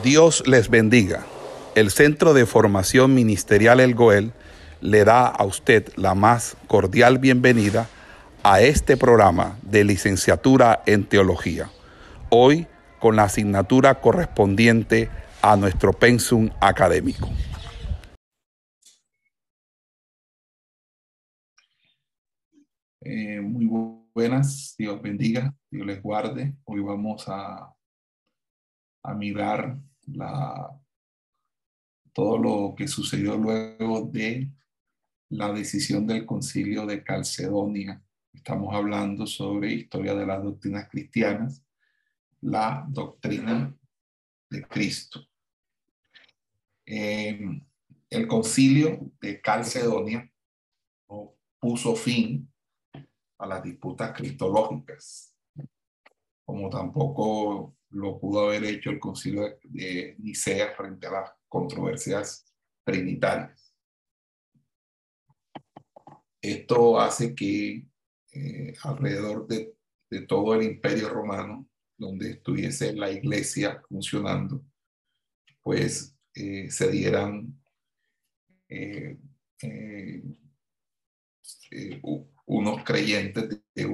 Dios les bendiga. El Centro de Formación Ministerial El Goel le da a usted la más cordial bienvenida a este programa de licenciatura en teología. Hoy con la asignatura correspondiente a nuestro pensum académico. Eh, muy buenas, Dios bendiga, Dios les guarde. Hoy vamos a a mirar todo lo que sucedió luego de la decisión del concilio de Calcedonia. Estamos hablando sobre historia de las doctrinas cristianas, la doctrina de Cristo. Eh, el concilio de Calcedonia puso fin a las disputas cristológicas, como tampoco lo pudo haber hecho el concilio de Nicea frente a las controversias trinitarias. Esto hace que eh, alrededor de, todo el imperio romano, donde estuviese la iglesia funcionando, pues eh, se dieran eh, unos creyentes de, de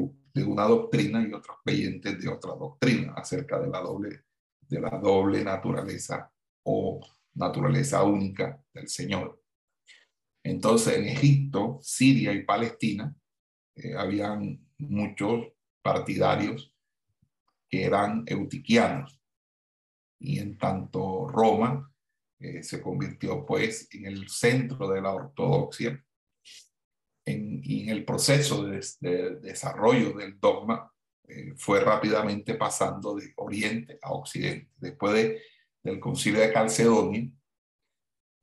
una doctrina y otros creyentes de otra doctrina acerca de la doble, de la doble naturaleza o naturaleza única del Señor. Entonces, en Egipto, Siria y Palestina, eh, habían muchos partidarios que eran eutiquianos. Y en tanto Roma eh, se convirtió pues en el centro de la ortodoxia y en el proceso de, desarrollo del dogma eh, fue rápidamente pasando de Oriente a Occidente. Después del concilio de Calcedonia,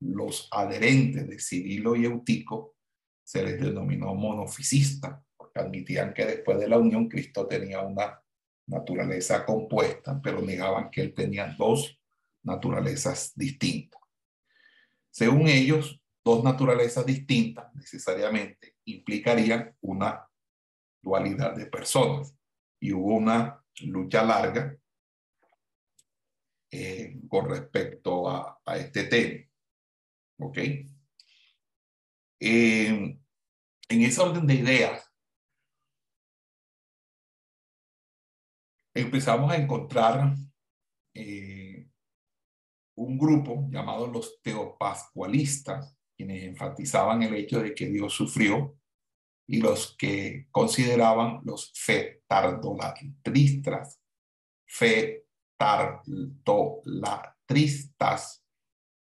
los adherentes de Cirilo y Eutico se les denominó monofisistas, porque admitían que después de la unión Cristo tenía una naturaleza compuesta, pero negaban que él tenía dos naturalezas distintas. Según ellos, dos naturalezas distintas necesariamente implicarían una dualidad de personas. Y hubo una lucha larga eh, con respecto a, este tema. ¿Ok? Eh, en esa orden de ideas, empezamos a encontrar eh, un grupo llamado los teopascualistas, quienes enfatizaban el hecho de que Dios sufrió, y los que consideraban los fetardolatristas, fetardolatristas,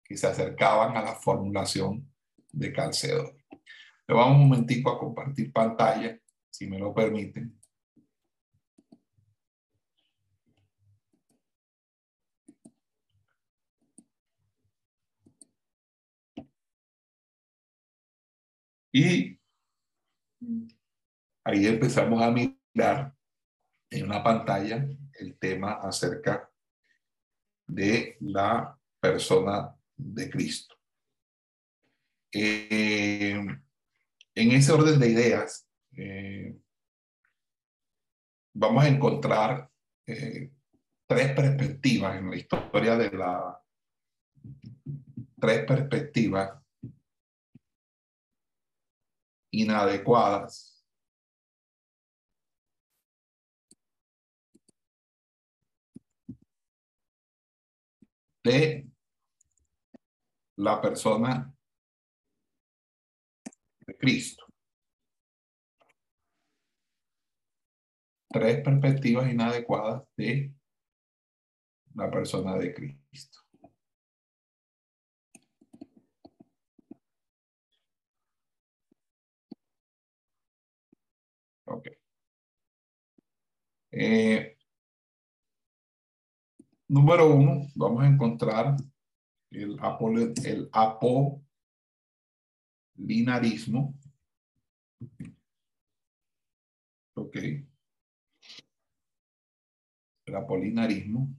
que se acercaban a la formulación de Calcedo. Le vamos un momentico a compartir pantalla, si me lo permiten. Y ahí empezamos a mirar en una pantalla el tema acerca de la persona de Cristo. Eh, en ese orden de ideas, eh, vamos a encontrar eh, tres perspectivas en la historia de la tres perspectivas inadecuadas. de la persona de Cristo. Tres perspectivas inadecuadas de la persona de Cristo. Ok. Eh, número uno, vamos a encontrar el, el apolinarismo. Ok. El apolinarismo.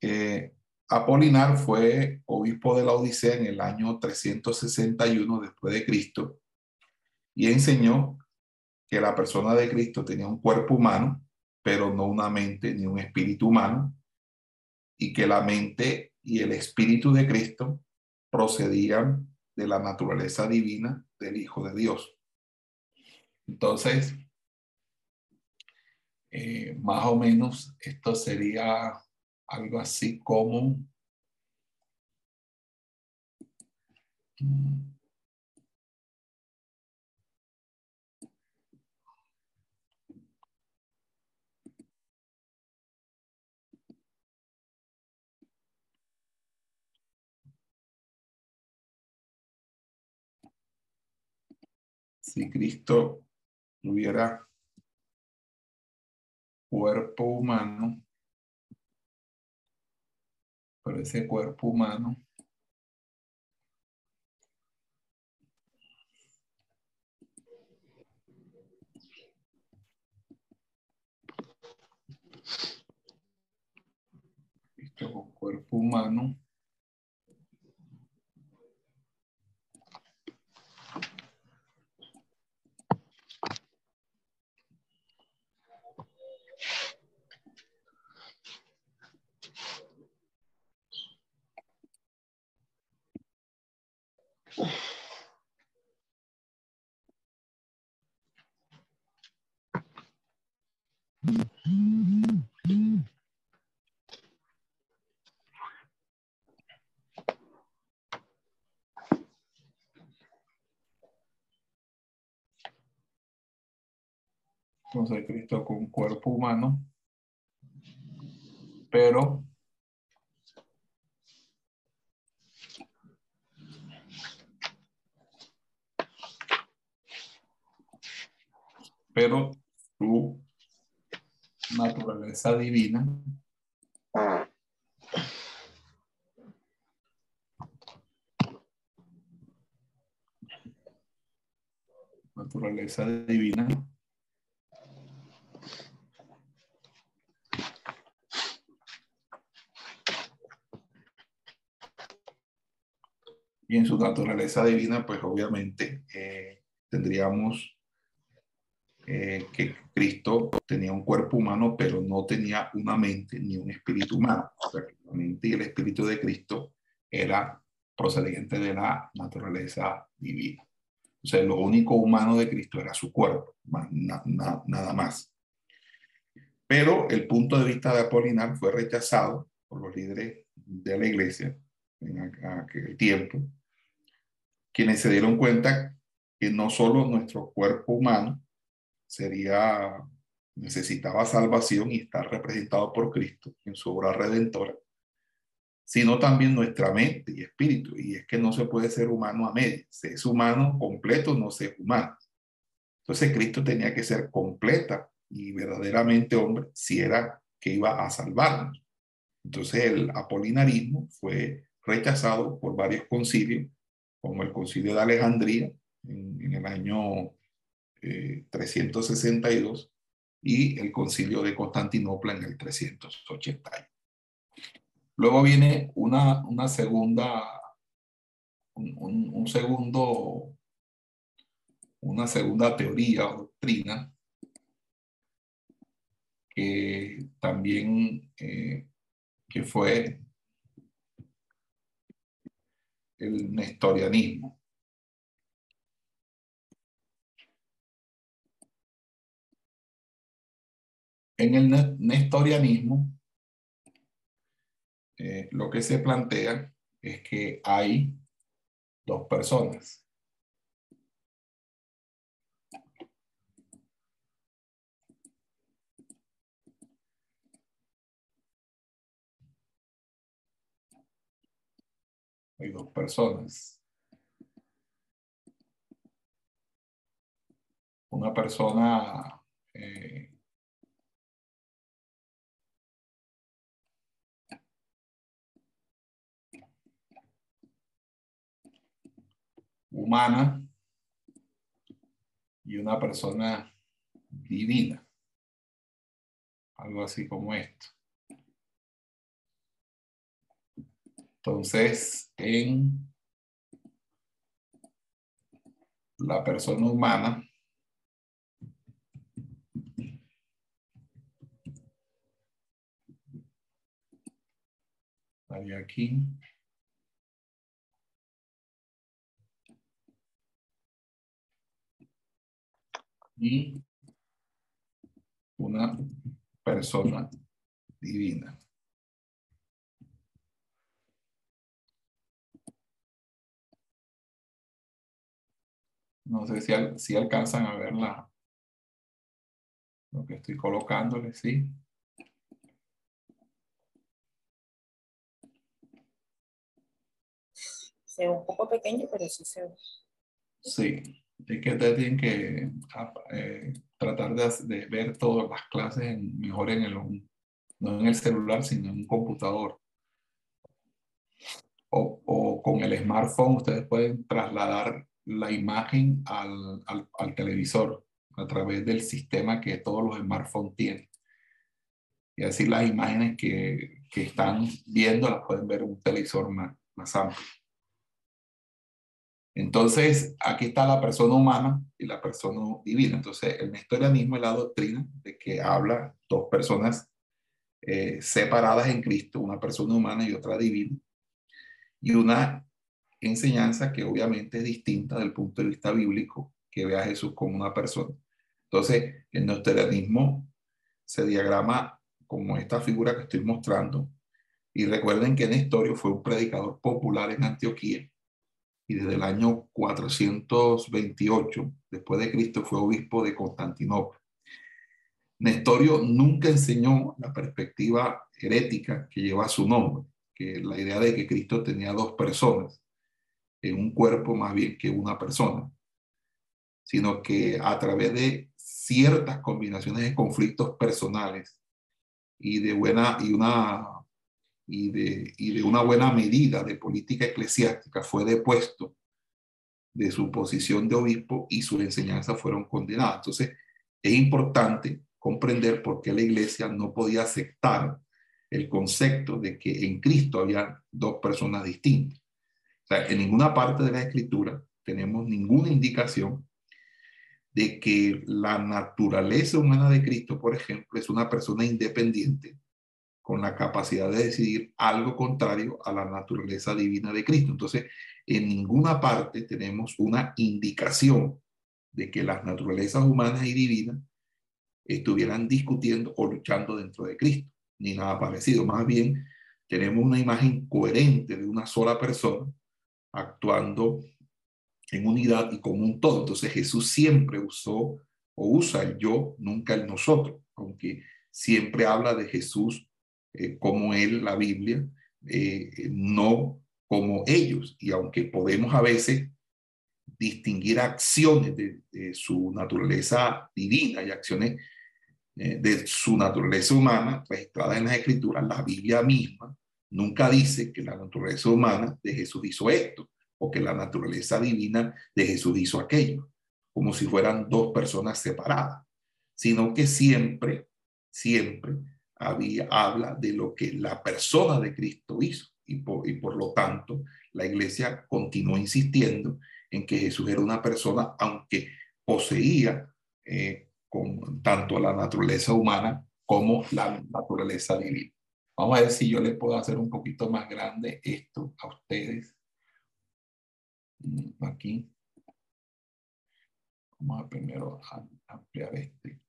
Eh, Apolinar fue obispo de la Odisea en el año 361 después de Cristo y enseñó que la persona de Cristo tenía un cuerpo humano pero no una mente ni un espíritu humano, y que la mente y el espíritu de Cristo procedían de la naturaleza divina del Hijo de Dios. Entonces, eh, más o menos esto sería algo así como mm, si Cristo tuviera cuerpo humano, pero ese cuerpo humano Cristo cuerpo humano Entonces Cristo con cuerpo humano, pero pero su naturaleza divina. Naturaleza divina. Y en su naturaleza divina pues obviamente eh, tendríamos eh, que Cristo tenía un cuerpo humano, pero no tenía una mente ni un espíritu humano. O sea, la mente y el espíritu de Cristo era procedente de la naturaleza divina. O sea, lo único humano de Cristo era su cuerpo, nada más. Pero el punto de vista de Apolinar fue rechazado por los líderes de la iglesia en aquel tiempo, quienes se dieron cuenta que no solo nuestro cuerpo humano sería, necesitaba salvación y estar representado por Cristo en su obra redentora, sino también nuestra mente y espíritu. Y es que no se puede ser humano a medias, se es humano completo, no se es humano. Entonces Cristo tenía que ser completa y verdaderamente hombre si era que iba a salvarnos. Entonces el apolinarismo fue rechazado por varios concilios, como el concilio de Alejandría en, en el año 362 eh, y el concilio de Constantinopla en el 380. Luego viene una, una segunda, un, segundo, una segunda teoría o doctrina que también eh, que fue el nestorianismo. En el nestorianismo, eh, lo que se plantea es que hay dos personas. Hay dos personas. Una persona eh, humana y una persona divina. Algo así como esto. Entonces, en la persona humana, estaría aquí. Y una persona divina. No sé si, si alcanzan a ver la, lo que estoy colocándole, ¿sí? Se ve un poco pequeño, pero sí se ve. Sí, es que ustedes tienen que eh, tratar de, de, ver todas las clases en, mejor en el, no en el celular, sino en un computador. O, o, con el smartphone ustedes pueden trasladar la imagen al, al, al, televisor a través del sistema que todos los smartphones tienen. Y así las imágenes que, que están viendo las pueden ver en un televisor más, más amplio. Entonces, aquí está la persona humana y la persona divina. Entonces, el nestorianismo es la doctrina de que habla dos personas eh, separadas en Cristo, una persona humana y otra divina, y una enseñanza que obviamente es distinta del punto de vista bíblico, que ve a Jesús como una persona. Entonces, el nestorianismo se diagrama como esta figura que estoy mostrando. Y recuerden que Nestorio fue un predicador popular en Antioquía y desde el año 428 después de Cristo fue obispo de Constantinopla. Nestorio nunca enseñó la perspectiva herética que lleva su nombre, que la idea de que Cristo tenía dos personas en un cuerpo más bien que una persona, sino que a través de ciertas combinaciones de conflictos personales y de buena y una y de, y de una buena medida de política eclesiástica fue depuesto de su posición de obispo y sus enseñanzas fueron condenadas. Entonces, es importante comprender por qué la iglesia no podía aceptar el concepto de que en Cristo había dos personas distintas. O sea, en ninguna parte de la escritura tenemos ninguna indicación de que la naturaleza humana de Cristo, por ejemplo, es una persona independiente con la capacidad de decidir algo contrario a la naturaleza divina de Cristo. Entonces, en ninguna parte tenemos una indicación de que las naturalezas humanas y divinas estuvieran discutiendo o luchando dentro de Cristo, ni nada parecido. Más bien, tenemos una imagen coherente de una sola persona actuando en unidad y como un todo. Entonces Jesús siempre usó o usa el yo, nunca el nosotros, aunque siempre habla de Jesús eh, como él, la Biblia, eh, no como ellos. Y aunque podemos a veces distinguir acciones de, su naturaleza divina y acciones eh, de su naturaleza humana registradas en las escrituras, la Biblia misma nunca dice que la naturaleza humana de Jesús hizo esto o que la naturaleza divina de Jesús hizo aquello, como si fueran dos personas separadas, sino que siempre, siempre había, habla de lo que la persona de Cristo hizo. Y por, y por lo tanto, la iglesia continuó insistiendo en que Jesús era una persona, aunque poseía eh, con tanto la naturaleza humana como la naturaleza divina. Vamos a ver si yo le puedo hacer un poquito más grande esto a ustedes. Mm, aquí. Vamos a primero ampliar este.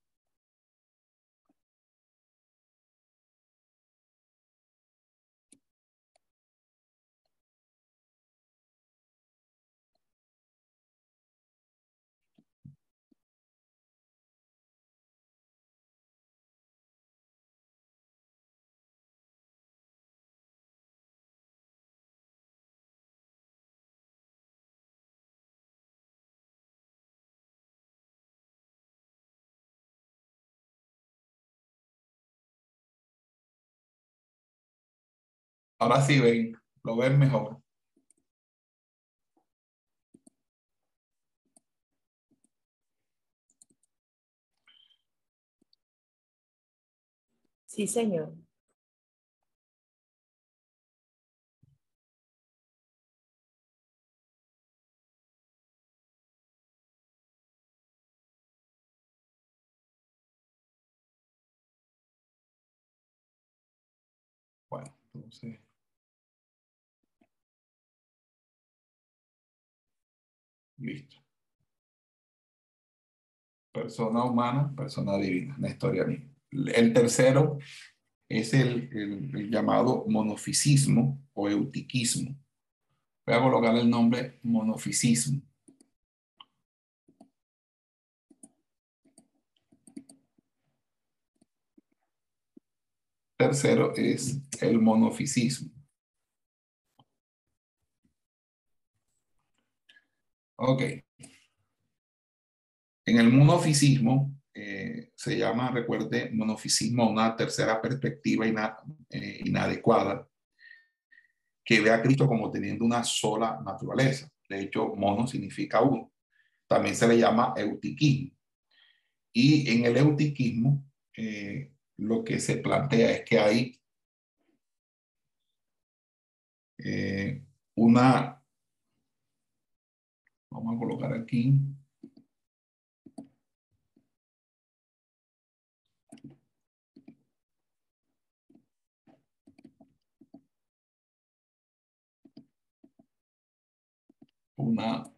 Ahora sí ven, lo ven mejor. Sí, señor. Bueno, entonces... Listo. Persona humana, persona divina, nestorianismo. El tercero es el, el, llamado monofisismo o eutiquismo. Voy a colocar el nombre monofisismo. Tercero es el monofisismo. Ok. En el monofisismo eh, se llama, recuerde, monofisismo una tercera perspectiva eh, inadecuada que ve a Cristo como teniendo una sola naturaleza. De hecho, mono significa uno. También se le llama eutiquismo. Y en el eutiquismo, eh, lo que se plantea es que hay una, vamos a colocar aquí, una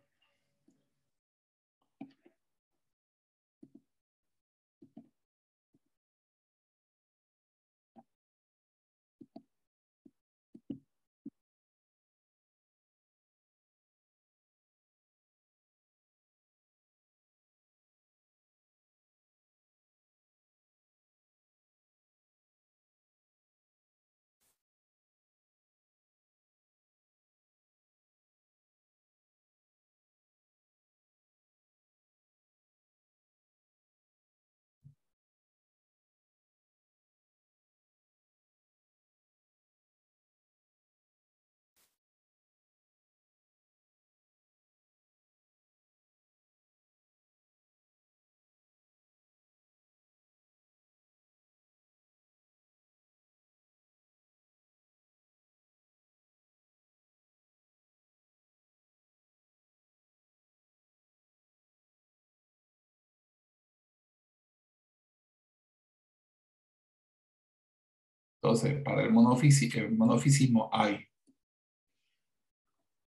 Entonces, para el monofisismo, hay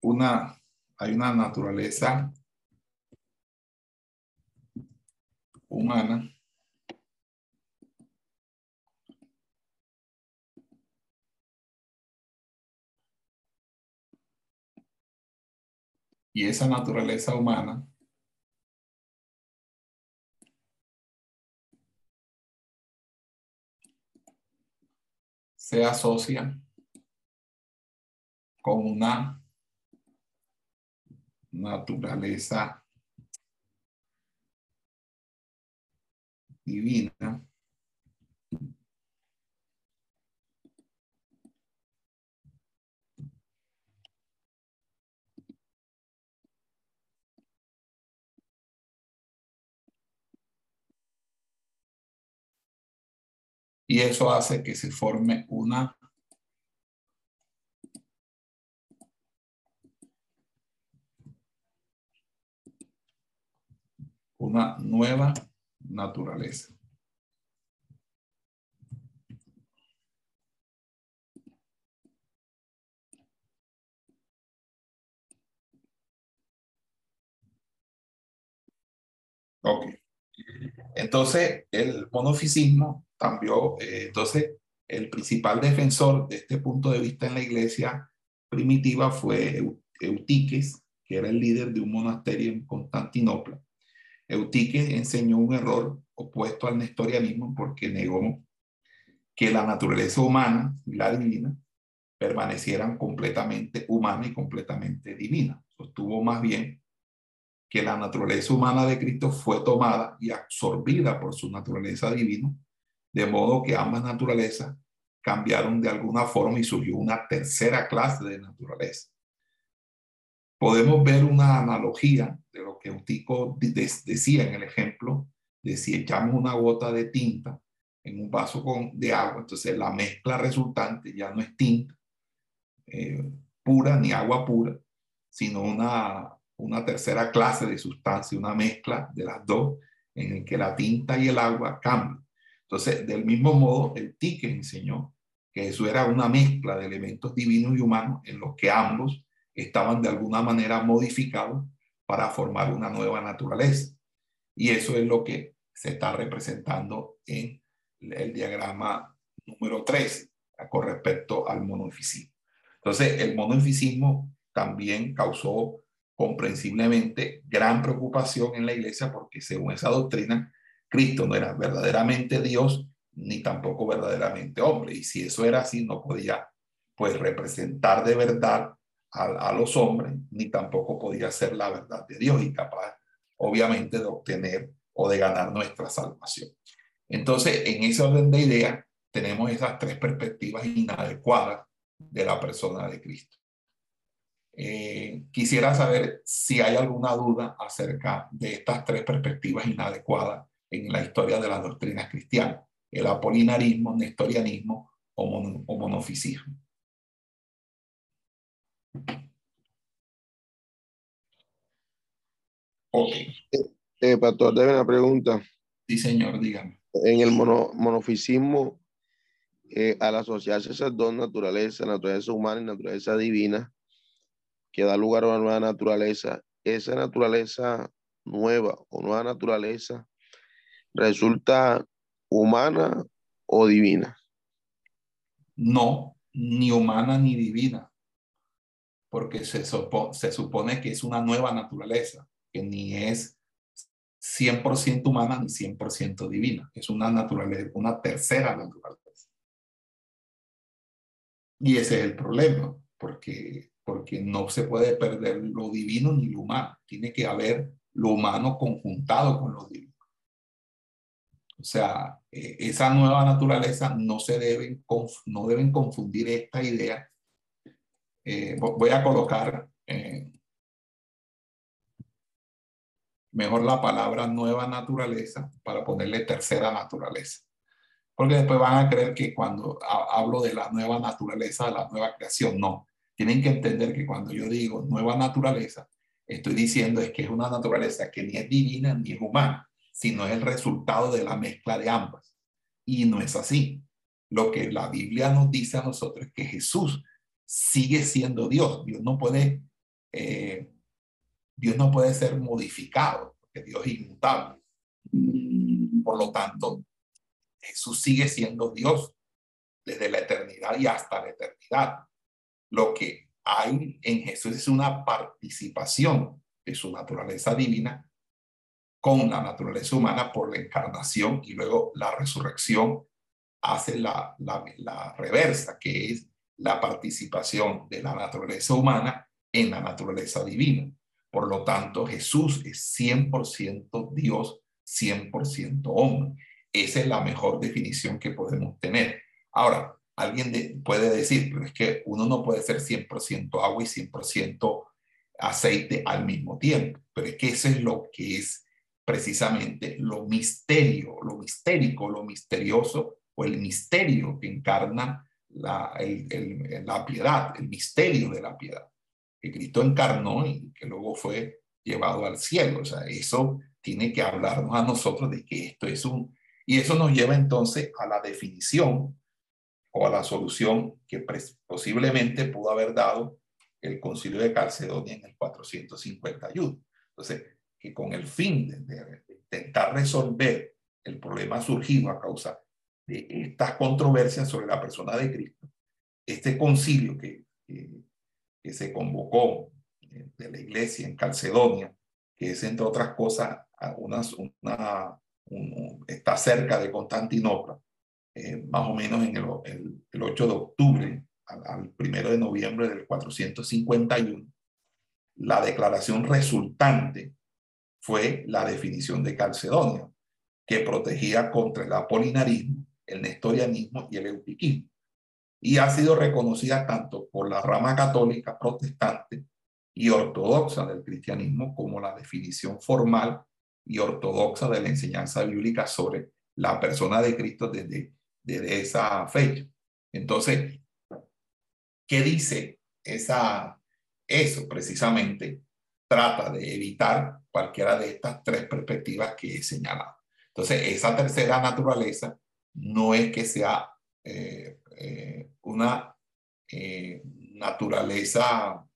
una, hay una naturaleza humana y esa naturaleza humana se asocia con una naturaleza divina y eso hace que se forme una una nueva naturaleza. Ok. Entonces, el monofisismo cambió. Eh, entonces, el principal defensor de este punto de vista en la iglesia primitiva fue Eutiques, que era el líder de un monasterio en Constantinopla. Eutiques enseñó un error opuesto al nestorianismo porque negó que la naturaleza humana y la divina permanecieran completamente humana y completamente divina. Sostuvo más bien que la naturaleza humana de Cristo fue tomada y absorbida por su naturaleza divina de modo que ambas naturalezas cambiaron de alguna forma y surgió una tercera clase de naturaleza. Podemos ver una analogía de lo que Eutico decía en el ejemplo de si echamos una gota de tinta en un vaso con, de agua, entonces la mezcla resultante ya no es tinta eh, pura ni agua pura, sino una, una tercera clase de sustancia, una mezcla de las dos en el que la tinta y el agua cambian. Entonces, del mismo modo, el Tique enseñó que eso era una mezcla de elementos divinos y humanos en los que ambos estaban de alguna manera modificados para formar una nueva naturaleza. Y eso es lo que se está representando en el diagrama número 13 con respecto al monofisismo. Entonces, el monofisismo también causó comprensiblemente gran preocupación en la iglesia porque según esa doctrina, Cristo no era verdaderamente Dios ni tampoco verdaderamente hombre. Y si eso era así, no podía pues representar de verdad a, los hombres, ni tampoco podía ser la verdad de Dios y capaz, obviamente, de obtener o de ganar nuestra salvación. Entonces, en ese orden de ideas, tenemos esas tres perspectivas inadecuadas de la persona de Cristo. Eh, quisiera saber si hay alguna duda acerca de estas tres perspectivas inadecuadas en la historia de las doctrinas cristianas, el apolinarismo, nestorianismo o, o monofisismo. Ok. Eh, pastor, tengo una pregunta. Sí, señor, dígame. En el monofisismo, eh, al asociarse esas dos naturalezas, naturaleza humana y naturaleza divina, que da lugar a una nueva naturaleza, esa naturaleza nueva o nueva naturaleza resulta humana o divina? No, ni humana ni divina, porque se, se supone que es una nueva naturaleza, que ni es 100% humana ni 100% divina, es una naturaleza, una tercera naturaleza. Y ese es el problema, porque, porque no se puede perder lo divino ni lo humano, tiene que haber lo humano conjuntado con lo divino. O sea, eh, esa nueva naturaleza no se deben, no deben confundir esta idea. Eh, voy a colocar eh, mejor la palabra nueva naturaleza para ponerle tercera naturaleza. Porque después van a creer que cuando hablo de la nueva naturaleza, de la nueva creación, no. Tienen que entender que cuando yo digo nueva naturaleza, estoy diciendo es que es una naturaleza que ni es divina ni es humana sino es el resultado de la mezcla de ambas. Y no es así. Lo que la Biblia nos dice a nosotros es que Jesús sigue siendo Dios. Dios no puede, eh, Dios no puede ser modificado, porque Dios es inmutable. Por lo tanto, Jesús sigue siendo Dios desde la eternidad y hasta la eternidad. Lo que hay en Jesús es una participación de su naturaleza divina con la naturaleza humana por la encarnación y luego la resurrección hace la, reversa, que es la participación de la naturaleza humana en la naturaleza divina. Por lo tanto, Jesús es 100% Dios, 100% hombre. Esa es la mejor definición que podemos tener. Ahora, alguien puede decir, pero es que uno no puede ser 100% agua y 100% aceite al mismo tiempo. Pero es que eso es lo que es precisamente lo misterio, lo mistérico, lo misterioso o el misterio que encarna la, la piedad, el misterio de la piedad, que Cristo encarnó y que luego fue llevado al cielo. O sea, eso tiene que hablarnos a nosotros de que esto es un... Y eso nos lleva entonces a la definición o a la solución que posiblemente pudo haber dado el concilio de Calcedonia en el 451. Entonces, que con el fin de, intentar resolver el problema surgido a causa de estas controversias sobre la persona de Cristo, este concilio que, que, se convocó de la iglesia en Calcedonia, que es entre otras cosas una, una está cerca de Constantinopla, eh, más o menos en el, el, 8 de octubre al, al 1 de noviembre del 451, la declaración resultante fue la definición de Calcedonia, que protegía contra el apolinarismo, el nestorianismo y el eutiquismo. Y ha sido reconocida tanto por la rama católica, protestante y ortodoxa del cristianismo como la definición formal y ortodoxa de la enseñanza bíblica sobre la persona de Cristo desde, desde esa fecha. Entonces, ¿qué dice esa, eso precisamente? Trata de evitar cualquiera de estas tres perspectivas que he señalado. Entonces, esa tercera naturaleza no es que sea eh, eh, una eh, naturaleza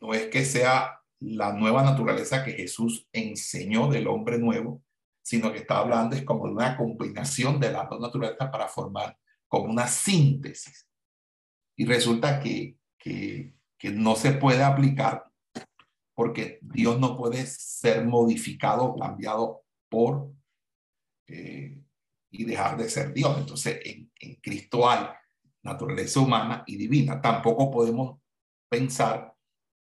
no es que sea la nueva naturaleza que Jesús enseñó del hombre nuevo, sino que está hablando es como de una combinación de las dos naturalezas para formar como una síntesis. Y resulta que, que, que no se puede aplicar porque Dios no puede ser modificado cambiado por eh, y dejar de ser Dios. Entonces, en, en Cristo hay naturaleza humana y divina. Tampoco podemos pensar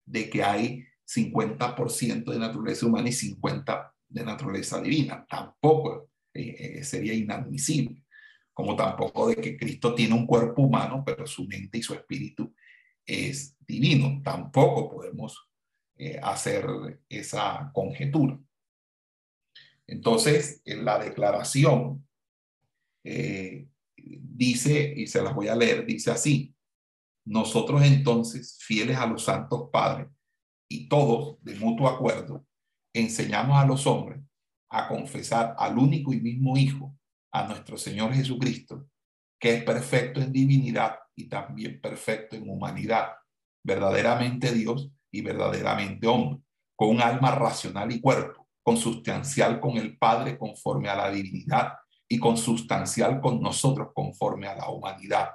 de que hay 50% de naturaleza humana y 50% de naturaleza divina. Tampoco eh, eh, sería inadmisible. Como tampoco de que Cristo tiene un cuerpo humano, pero su mente y su espíritu es divino. Tampoco podemos eh, hacer esa conjetura. Entonces, en la declaración dice, y se las voy a leer, dice así, nosotros entonces, fieles a los santos padres, y todos de mutuo acuerdo, enseñamos a los hombres a confesar al único y mismo Hijo, a nuestro Señor Jesucristo, que es perfecto en divinidad y también perfecto en humanidad, verdaderamente Dios y verdaderamente hombre, con un alma racional y cuerpo, consustancial con el Padre conforme a la divinidad y consustancial con nosotros conforme a la humanidad,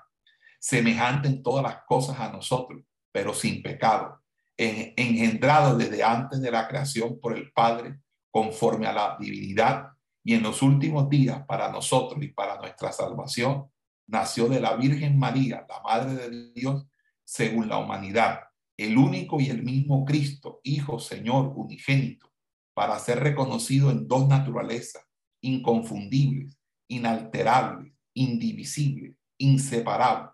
semejante en todas las cosas a nosotros, pero sin pecado engendrado desde antes de la creación por el Padre, conforme a la divinidad, y en los últimos días para nosotros y para nuestra salvación, nació de la Virgen María, la Madre de Dios, según la humanidad, el único y el mismo Cristo, Hijo, Señor, unigénito, para ser reconocido en dos naturalezas, inconfundibles, inalterables, indivisibles, inseparables.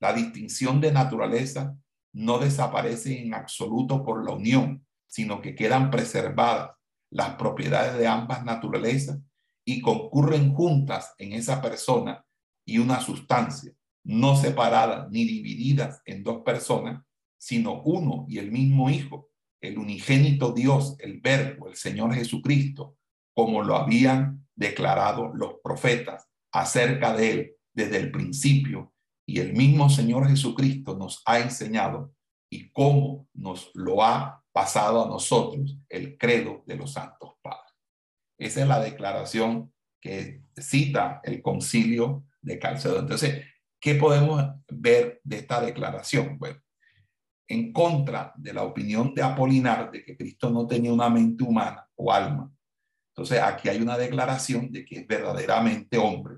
La distinción de naturaleza no desaparece en absoluto por la unión, sino que quedan preservadas las propiedades de ambas naturalezas y concurren juntas en esa persona y una sustancia, no separadas ni divididas en dos personas, sino uno y el mismo Hijo, el unigénito Dios, el Verbo, el Señor Jesucristo, como lo habían declarado los profetas acerca de él desde el principio y el mismo Señor Jesucristo nos ha enseñado y cómo nos lo ha pasado a nosotros el credo de los santos padres. Esa es la declaración que cita el concilio de Calcedo. Entonces, ¿qué podemos ver de esta declaración? Bueno, en contra de la opinión de Apolinar de que Cristo no tenía una mente humana o alma. Entonces, aquí hay una declaración de que es verdaderamente hombre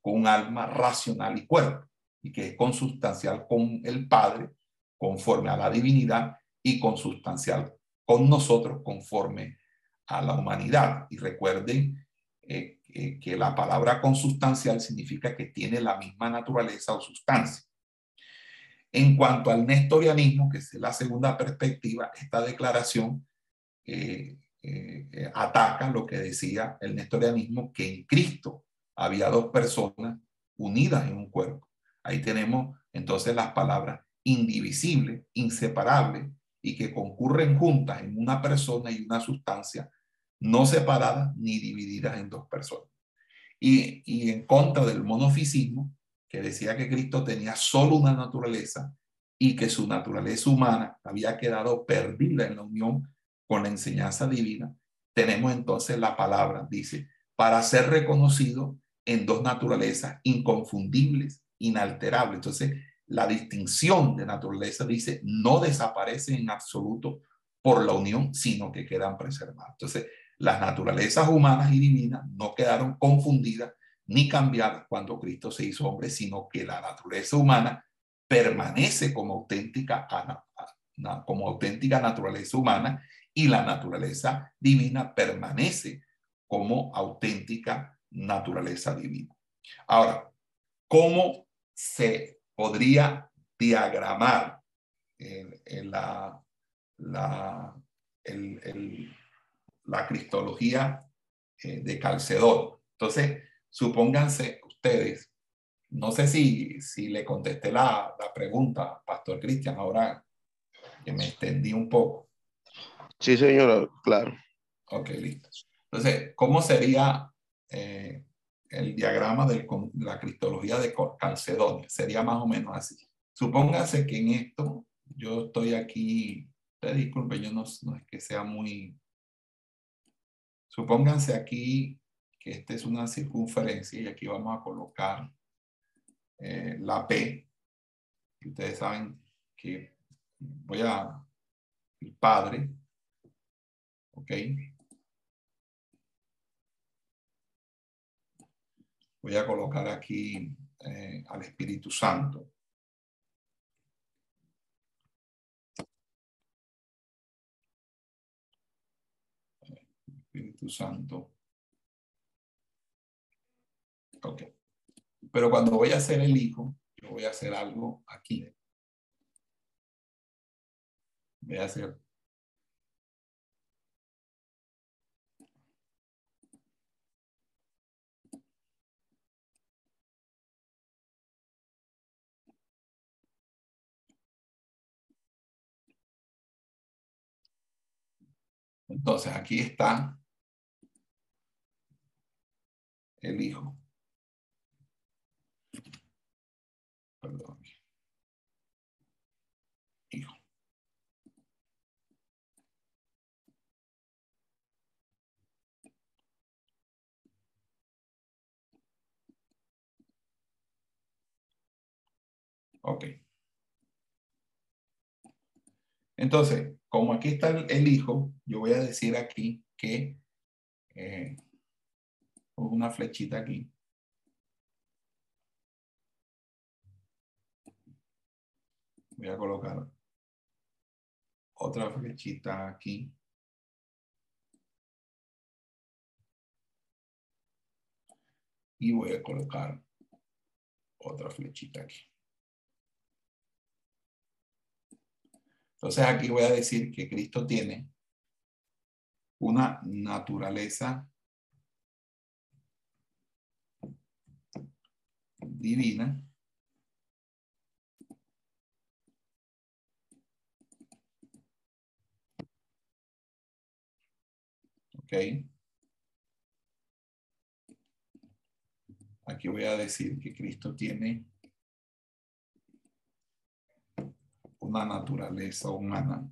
con un alma racional y cuerpo y que es consustancial con el Padre conforme a la divinidad y consustancial con nosotros conforme a la humanidad. Y recuerden eh, que la palabra consustancial significa que tiene la misma naturaleza o sustancia. En cuanto al nestorianismo, que es la segunda perspectiva, esta declaración eh, eh, ataca lo que decía el nestorianismo, que en Cristo había dos personas unidas en un cuerpo. Ahí tenemos entonces las palabras indivisible, inseparable y que concurren juntas en una persona y una sustancia, no separadas ni divididas en dos personas. Y, y en contra del monofisismo, que decía que Cristo tenía solo una naturaleza y que su naturaleza humana había quedado perdida en la unión con la enseñanza divina, tenemos entonces la palabra, dice, para ser reconocido en dos naturalezas inconfundibles inalterable. Entonces, la distinción de naturaleza dice no desaparece en absoluto por la unión, sino que quedan preservadas. Entonces, las naturalezas humanas y divinas no quedaron confundidas ni cambiadas cuando Cristo se hizo hombre, sino que la naturaleza humana permanece como auténtica, como auténtica naturaleza humana y la naturaleza divina permanece como auténtica naturaleza divina. Ahora, ¿cómo se podría diagramar en, la, la, la cristología eh, de Calcedón. Entonces, supónganse ustedes, no sé si, si le contesté la, la pregunta, Pastor Cristian, ahora que me extendí un poco. Sí, señora, claro. Ok, listo. Entonces, ¿cómo sería eh, el diagrama de la cristología de Calcedonia. Sería más o menos así. Supóngase que en esto yo estoy aquí Ustedes disculpen, yo no, no es que sea muy... Supónganse aquí que esta es una circunferencia y aquí vamos a colocar eh, la P. Ustedes saben que voy a... El Padre, ¿ok? Voy a colocar aquí eh, al Espíritu Santo. Espíritu Santo. Ok. Pero cuando voy a hacer el hijo, yo voy a hacer algo aquí. Voy a hacer Entonces aquí está el hijo. Perdón. Hijo. Ok. Entonces, como aquí está el, hijo, yo voy a decir aquí que eh, una flechita aquí. Voy a colocar otra flechita aquí. Y voy a colocar otra flechita aquí. Entonces aquí voy a decir que Cristo tiene una naturaleza divina Ok. Aquí voy a decir que Cristo tiene una naturaleza humana.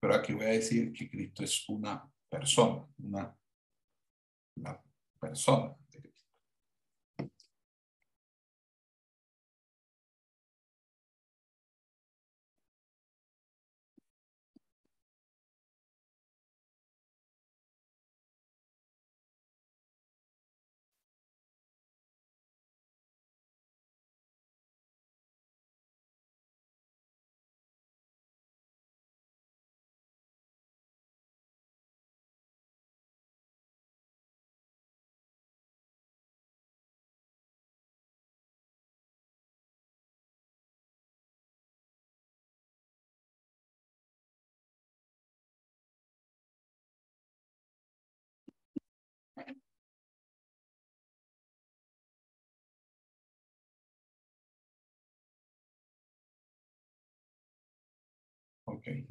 Pero aquí voy a decir que Cristo es una persona, una, una persona. Ok,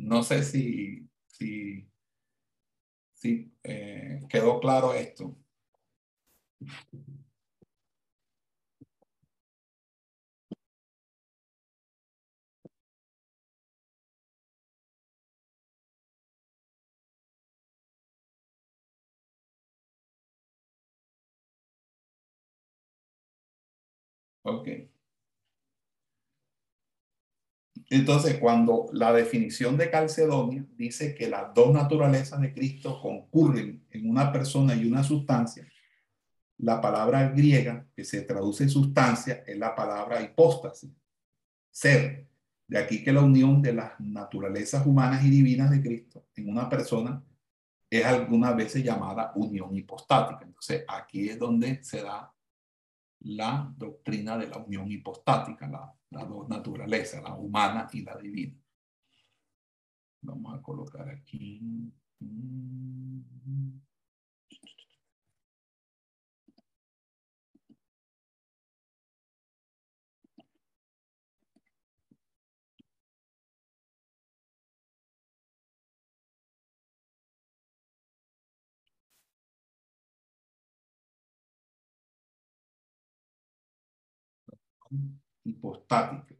no sé si, si, si eh, quedó claro esto. Ok. Entonces, cuando la definición de Calcedonia dice que las dos naturalezas de Cristo concurren en una persona y una sustancia, la palabra griega que se traduce en sustancia es la palabra hipóstasis, ser. De aquí que la unión de las naturalezas humanas y divinas de Cristo en una persona es algunas veces llamada unión hipostática. Entonces, aquí es donde se da la doctrina de la unión hipostática, la, las dos naturalezas, la humana y la divina. Vamos a colocar aquí hipostática.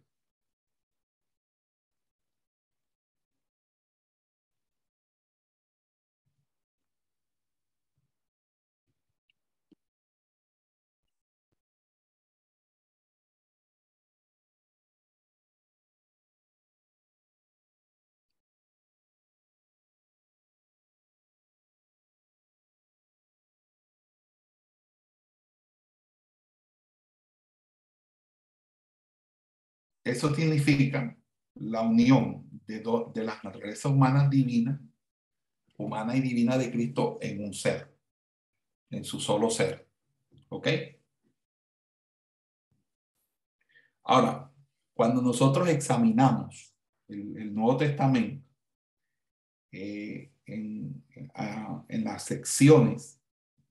Eso significa la unión de, las naturalezas humanas divinas, humana y divina de Cristo en un ser, en su solo ser. ¿Ok? Ahora, cuando nosotros examinamos el, Nuevo Testamento, eh, en, las secciones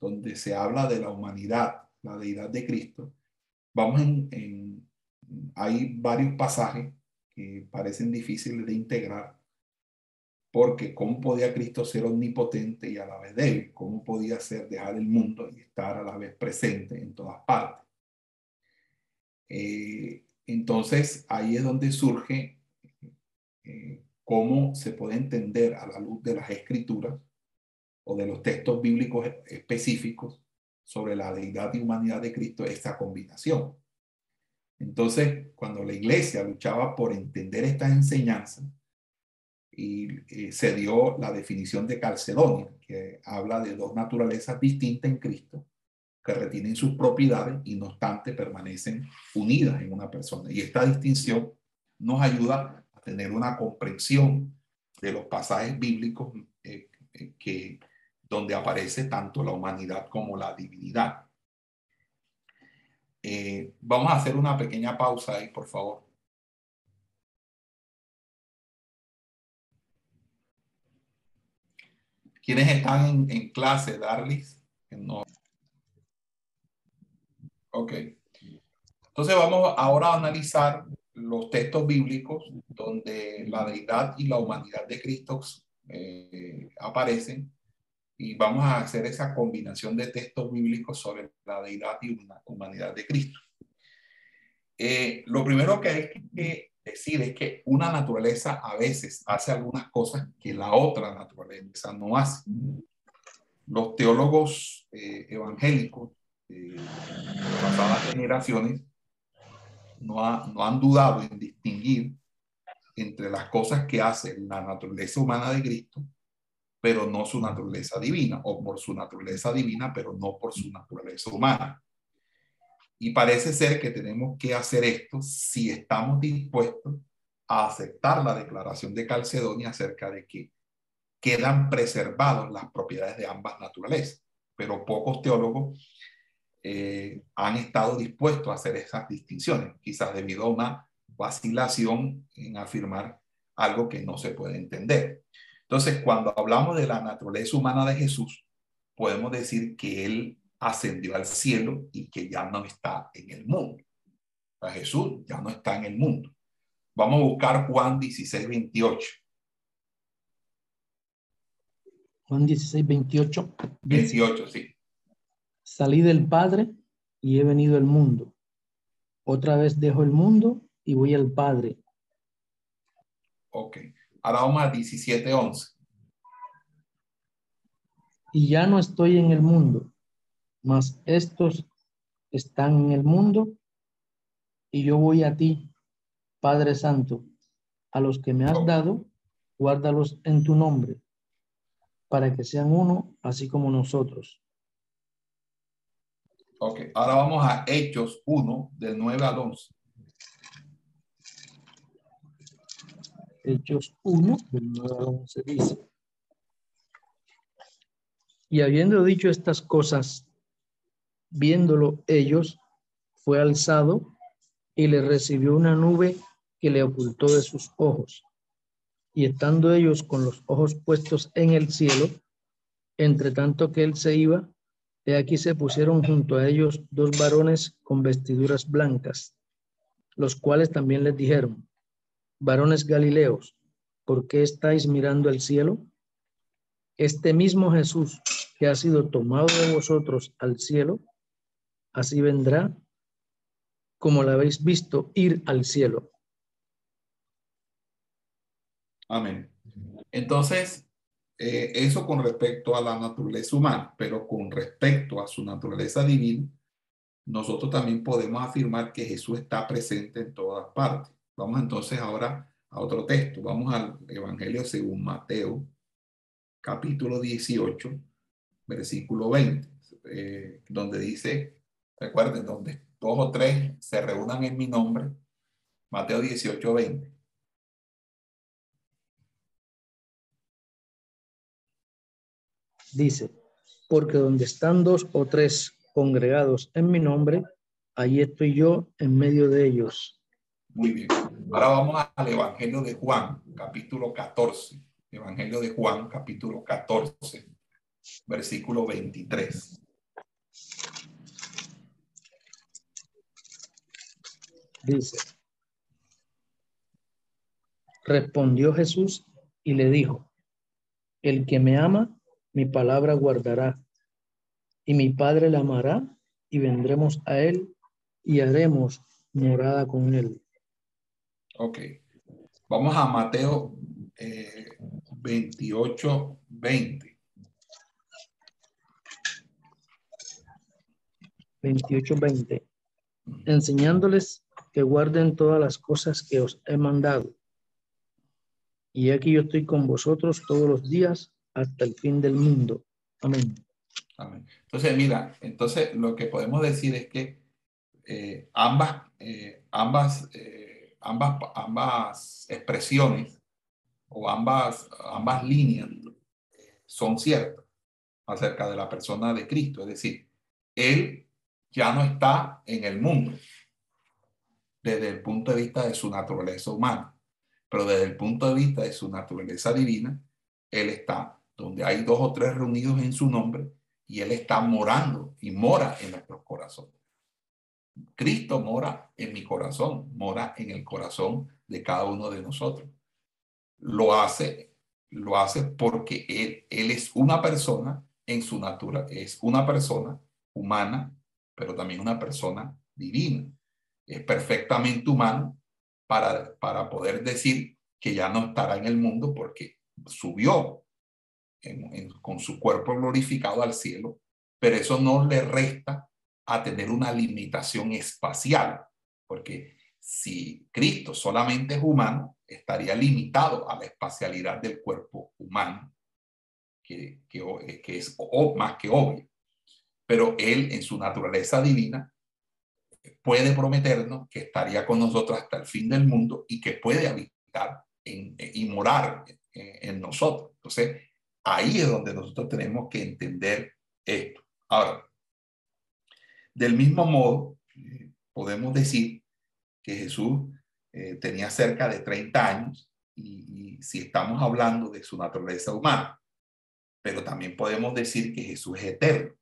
donde se habla de la humanidad, la deidad de Cristo, vamos en hay varios pasajes que parecen difíciles de integrar, porque ¿cómo podía Cristo ser omnipotente y a la vez débil? ¿Cómo podía ser dejar el mundo y estar a la vez presente en todas partes? Eh, entonces, ahí es donde surge eh, cómo se puede entender a la luz de las escrituras o de los textos bíblicos específicos sobre la deidad y humanidad de Cristo esta combinación. Entonces, cuando la iglesia luchaba por entender estas enseñanzas, y eh, se dio la definición de Calcedonia, que habla de dos naturalezas distintas en Cristo, que retienen sus propiedades y no obstante permanecen unidas en una persona. Y esta distinción nos ayuda a tener una comprensión de los pasajes bíblicos eh, eh, que, donde aparece tanto la humanidad como la divinidad. Eh, vamos a hacer una pequeña pausa ahí, por favor. ¿Quiénes están en, clase, Darlis? No. Ok. Entonces vamos ahora a analizar los textos bíblicos donde la deidad y la humanidad de Cristo eh, aparecen y vamos a hacer esa combinación de textos bíblicos sobre la deidad y la humanidad de Cristo. Eh, lo primero que hay que decir es que una naturaleza a veces hace algunas cosas que la otra naturaleza no hace. Los teólogos eh, evangélicos de pasadas generaciones no, no han dudado en distinguir entre las cosas que hace la naturaleza humana de Cristo pero no su naturaleza divina, o por su naturaleza divina, pero no por su naturaleza humana. Y parece ser que tenemos que hacer esto si estamos dispuestos a aceptar la declaración de Calcedonia acerca de que quedan preservadas las propiedades de ambas naturalezas. Pero pocos teólogos eh, han estado dispuestos a hacer esas distinciones, quizás debido a una vacilación en afirmar algo que no se puede entender. Entonces, cuando hablamos de la naturaleza humana de Jesús, podemos decir que Él ascendió al cielo y que ya no está en el mundo. O Jesús ya no está en el mundo. Vamos a buscar Juan 16, 28. Juan 16, 28. 28, sí. Salí del Padre y he venido al mundo. Otra vez dejo el mundo y voy al Padre. Ok. Ahora vamos a 17.11. Y ya no estoy en el mundo, mas estos están en el mundo y yo voy a ti, Padre Santo, a los que me has dado, guárdalos en tu nombre, para que sean uno, así como nosotros. Ok, ahora vamos a Hechos 1, del 9 al 11. Hechos 1, del 9 al 11 dice. Y habiendo dicho estas cosas, viéndolo ellos, fue alzado y le recibió una nube que le ocultó de sus ojos. Y estando ellos con los ojos puestos en el cielo, entre tanto que él se iba, de aquí se pusieron junto a ellos dos varones con vestiduras blancas, los cuales también les dijeron, varones Galileos, ¿por qué estáis mirando al cielo? Este mismo Jesús que ha sido tomado de vosotros al cielo, así vendrá como la habéis visto ir al cielo. Amén. Entonces, eh, eso con respecto a la naturaleza humana, pero con respecto a su naturaleza divina, nosotros también podemos afirmar que Jesús está presente en todas partes. Vamos entonces ahora a otro texto. Vamos al Evangelio según Mateo, capítulo 18, versículo 20, eh, donde dice, recuerden, donde dos o tres se reúnan en mi nombre, Mateo 18, 20. Dice, porque donde están dos o tres congregados en mi nombre, allí estoy yo en medio de ellos. Muy bien. Ahora vamos al Evangelio de Juan, capítulo 14. Evangelio de Juan, capítulo 14, versículo 23. Dice, respondió Jesús y le dijo, el que me ama, mi palabra guardará, y mi Padre la amará, y vendremos a él y haremos morada con él. Ok. Vamos a Mateo 28, 20. 28, 20. Enseñándoles que guarden todas las cosas que os he mandado. Y aquí yo estoy con vosotros todos los días hasta el fin del mundo. Amén. Amén. Entonces, mira, entonces lo que podemos decir es que eh, ambas, eh, ambas eh, ambas, ambas expresiones o ambas, ambas líneas son ciertas acerca de la persona de Cristo. Es decir, Él ya no está en el mundo desde el punto de vista de su naturaleza humana, pero desde el punto de vista de su naturaleza divina, Él está donde hay dos o tres reunidos en su nombre y Él está morando y mora en nuestros corazones. Cristo mora en mi corazón, mora en el corazón de cada uno de nosotros. Lo hace, lo hace porque él, es una persona en su natura, es una persona humana, pero también una persona divina. Es perfectamente humano para, para poder decir que ya no estará en el mundo porque subió con su cuerpo glorificado al cielo, pero eso no le resta a tener una limitación espacial, porque si Cristo solamente es humano, estaría limitado a la espacialidad del cuerpo humano, que, que, que es más que obvio. Pero Él, en su naturaleza divina, puede prometernos que estaría con nosotros hasta el fin del mundo y que puede habitar en, y morar en, en nosotros. Entonces, ahí es donde nosotros tenemos que entender esto. Ahora, del mismo modo, eh, podemos decir que Jesús eh, tenía cerca de 30 años y, si estamos hablando de su naturaleza humana, pero también podemos decir que Jesús es eterno.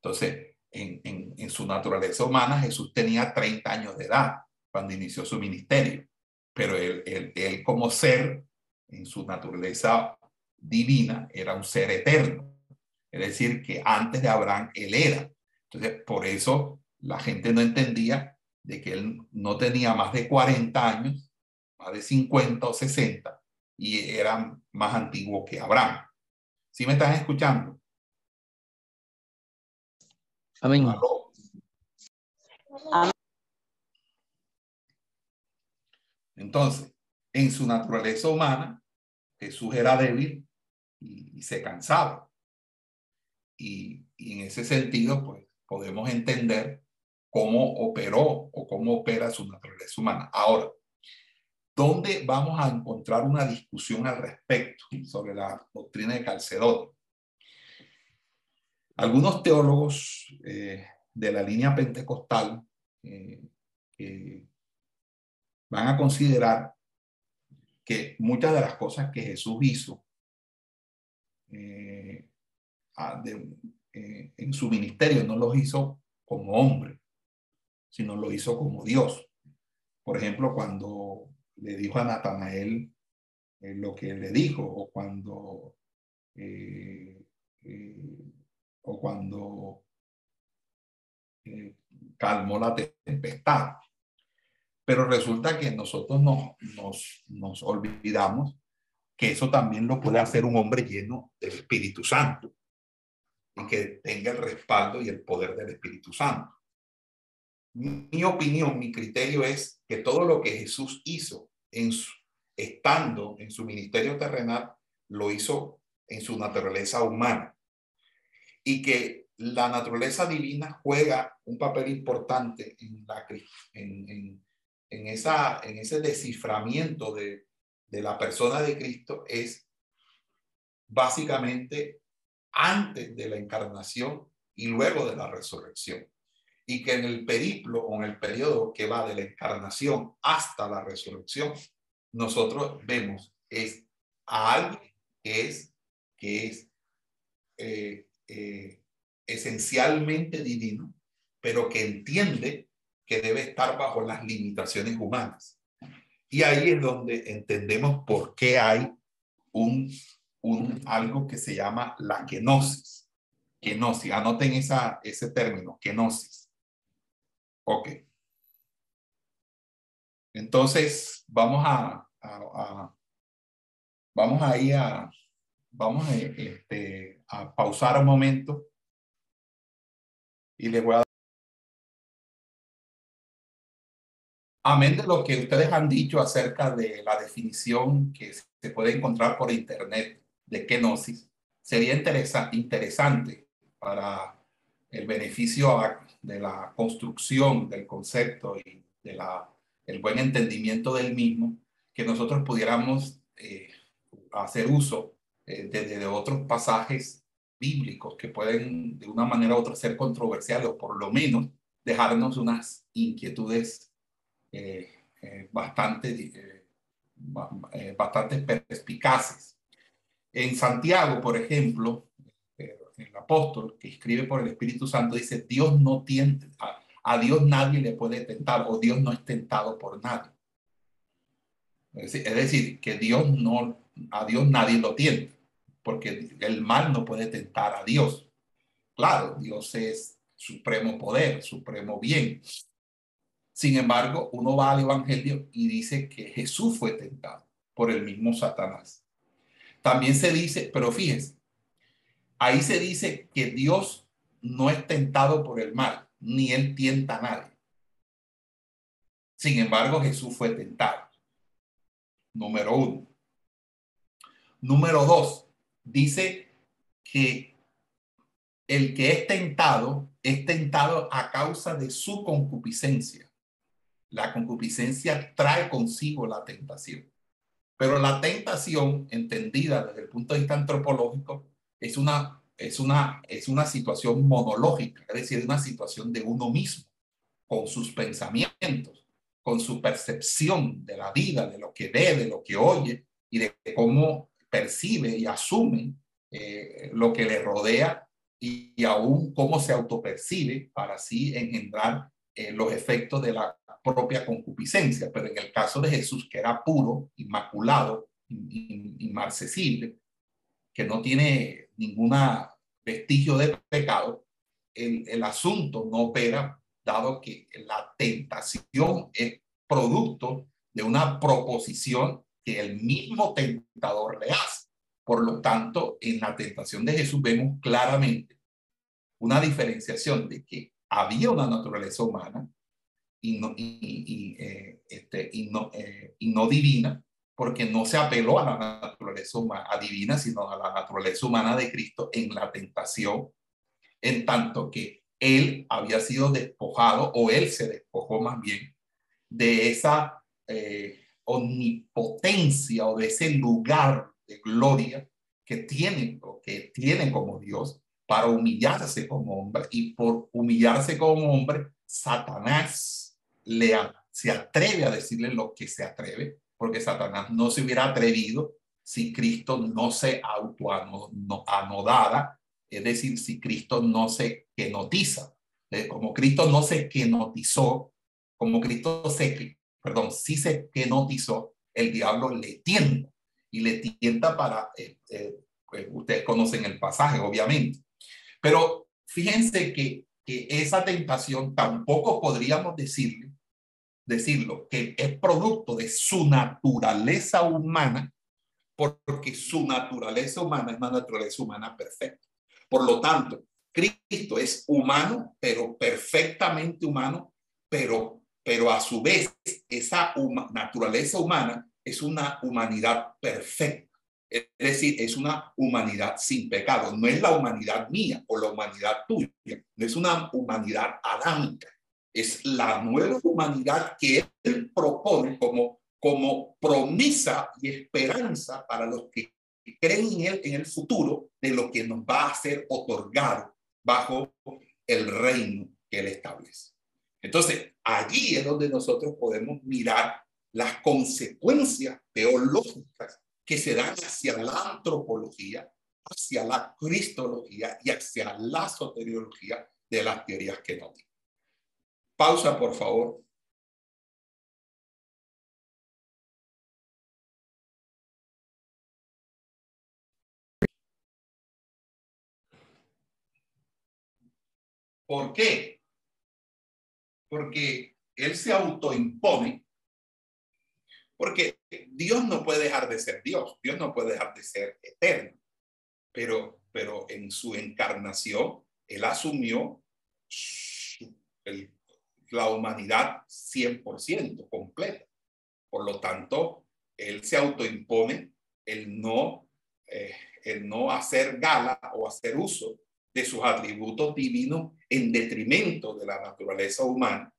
Entonces, en, en, su naturaleza humana, Jesús tenía 30 años de edad cuando inició su ministerio, pero él, él, él como ser, en su naturaleza divina, era un ser eterno. Es decir, que antes de Abraham, él era. Entonces, por eso la gente no entendía de que él no tenía más de 40 años, más de 50 o 60, y era más antiguo que Abraham. ¿Sí me estás escuchando? Amén. Entonces, en su naturaleza humana, Jesús era débil y, y se cansaba. Y, y, en ese sentido, pues podemos entender cómo operó o cómo opera su naturaleza humana. Ahora, ¿dónde vamos a encontrar una discusión al respecto sobre la doctrina de Calcedonia? Algunos teólogos eh, de la línea pentecostal eh, van a considerar que muchas de las cosas que Jesús hizo eh, de, eh, en su ministerio no lo hizo como hombre, sino lo hizo como Dios. Por ejemplo, cuando le dijo a Natanael eh, lo que le dijo, o cuando, eh, o cuando calmó la tempestad. Pero resulta que nosotros nos, nos, nos olvidamos que eso también lo puede hacer un hombre lleno del Espíritu Santo y que tenga el respaldo y el poder del Espíritu Santo. Mi opinión, mi criterio es que todo lo que Jesús hizo en estando en su ministerio terrenal, lo hizo en su naturaleza humana. Y que la naturaleza divina juega un papel importante en, en, esa, en ese desciframiento de, de la persona de Cristo es básicamente antes de la encarnación y luego de la resurrección. Y que en el periplo o en el periodo que va de la encarnación hasta la resurrección, nosotros vemos es a alguien que es, que es eh, eh, esencialmente divino, pero que entiende que debe estar bajo las limitaciones humanas. Y ahí es donde entendemos por qué hay un un, algo que se llama la kenosis. Kenosis, anoten esa, ese término, kenosis. Ok. Entonces, vamos a, vamos a ir a, vamos a, este, a pausar un momento y les voy a Amén de lo que ustedes han dicho acerca de la definición que se puede encontrar por internet de kenosis, sería interesante para el beneficio de la construcción del concepto y de la, el buen entendimiento del mismo, que nosotros pudiéramos eh, hacer uso eh, de, otros pasajes bíblicos que pueden de una manera u otra ser controversiales o por lo menos dejarnos unas inquietudes eh, bastante, bastante perspicaces en Santiago, por ejemplo, el apóstol que escribe por el Espíritu Santo dice, Dios no tienta, a, Dios nadie le puede tentar o Dios no es tentado por nadie. Es decir, que Dios no, a Dios nadie lo tienta, porque el mal no puede tentar a Dios. Claro, Dios es supremo poder, supremo bien. Sin embargo, uno va al Evangelio y dice que Jesús fue tentado por el mismo Satanás. También se dice, pero fíjense, ahí se dice que Dios no es tentado por el mal, ni él tienta a nadie. Sin embargo, Jesús fue tentado. Número uno. Número dos, dice que el que es tentado es tentado a causa de su concupiscencia. La concupiscencia trae consigo la tentación. Pero la tentación, entendida desde el punto de vista antropológico, es una, es una, es una situación monológica, es decir, una situación de uno mismo, con sus pensamientos, con su percepción de la vida, de lo que ve, de lo que oye y de cómo percibe y asume eh, lo que le rodea y, y, aún cómo se autopercibe para así engendrar eh, los efectos de la propia concupiscencia, pero en el caso de Jesús, que era puro, inmaculado, inmarcesible, que no tiene ninguna vestigio de pecado, el, el asunto no opera, dado que la tentación es producto de una proposición que el mismo tentador le hace. Por lo tanto, en la tentación de Jesús vemos claramente una diferenciación de que había una naturaleza humana y no, y, eh, este, y, no, eh, y no divina, porque no se apeló a la naturaleza humana, a divina, sino a la naturaleza humana de Cristo en la tentación, en tanto que él había sido despojado, o él se despojó más bien, de esa eh, omnipotencia o de ese lugar de gloria que tiene, que tiene como Dios para humillarse como hombre. Y por humillarse como hombre, Satanás le, se atreve a decirle lo que se atreve, porque Satanás no se hubiera atrevido si Cristo no se autoanodara, es decir, si Cristo no se quenotiza. Eh, como Cristo no se quenotizó, como Cristo se, perdón, si se quenotizó, el diablo le tienta y le tienta para, eh, eh, pues, ustedes conocen el pasaje, obviamente. Pero fíjense que, que esa tentación tampoco podríamos decirle decirlo, que es producto de su naturaleza humana, porque su naturaleza humana es una naturaleza humana perfecta. Por lo tanto, Cristo es humano, pero perfectamente humano, pero, pero a su vez esa naturaleza humana es una humanidad perfecta. Es decir, es una humanidad sin pecado. No es la humanidad mía o la humanidad tuya. Es una humanidad adámica. Es la nueva humanidad que él propone como, como promesa y esperanza para los que creen en él en el futuro de lo que nos va a ser otorgado bajo el reino que él establece. Entonces, allí es donde nosotros podemos mirar las consecuencias teológicas que se dan hacia la antropología, hacia la cristología y hacia la soteriología de las teorías que no. Pausa, por favor. ¿Por qué? Porque él se autoimpone, porque Dios no puede dejar de ser Dios, Dios no puede dejar de ser eterno, pero, pero en su encarnación, él asumió la humanidad 100% completa. Por lo tanto, él se autoimpone el no, eh, el no hacer gala o hacer uso de sus atributos divinos en detrimento de la naturaleza humana,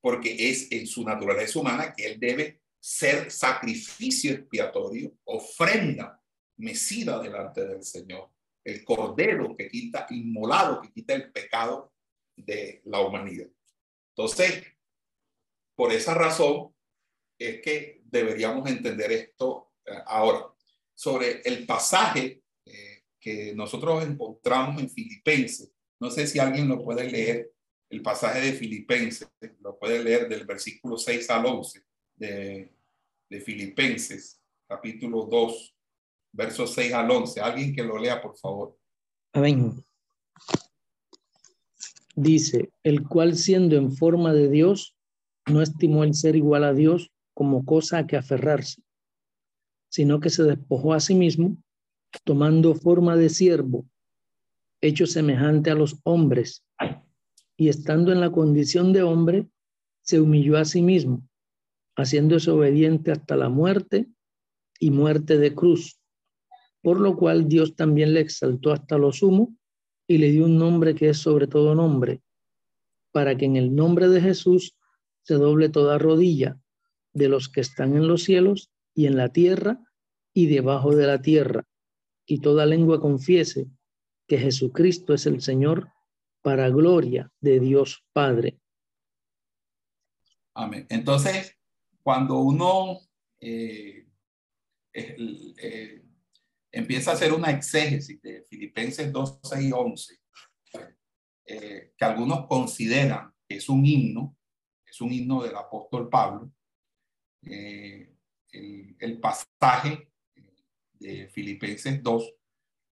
porque es en su naturaleza humana que él debe ser sacrificio expiatorio, ofrenda mesida delante del Señor, el cordero que quita, inmolado, que quita el pecado de la humanidad. Entonces, por esa razón es que deberíamos entender esto eh, ahora. Sobre el pasaje que nosotros encontramos en Filipenses. No sé si alguien lo puede leer, el pasaje de Filipenses, lo puede leer del versículo 6 al 11 de, de Filipenses, capítulo 2, versos 6 al 11. Alguien que lo lea, por favor. Amén. Dice, el cual siendo en forma de Dios, no estimó el ser igual a Dios como cosa a que aferrarse, sino que se despojó a sí mismo tomando forma de siervo, hecho semejante a los hombres, y estando en la condición de hombre, se humilló a sí mismo, haciéndose obediente hasta la muerte y muerte de cruz, por lo cual Dios también le exaltó hasta lo sumo y le dio un nombre que es sobre todo nombre, para que en el nombre de Jesús se doble toda rodilla de los que están en los cielos y en la tierra y debajo de la tierra, y toda lengua confiese que Jesucristo es el Señor para gloria de Dios Padre. Amén. Entonces, cuando uno eh, eh, empieza a hacer una exégesis de Filipenses 2, 6 y 11, eh, que algunos consideran que es un himno, es un himno del apóstol Pablo, el, el pasaje de Filipenses 2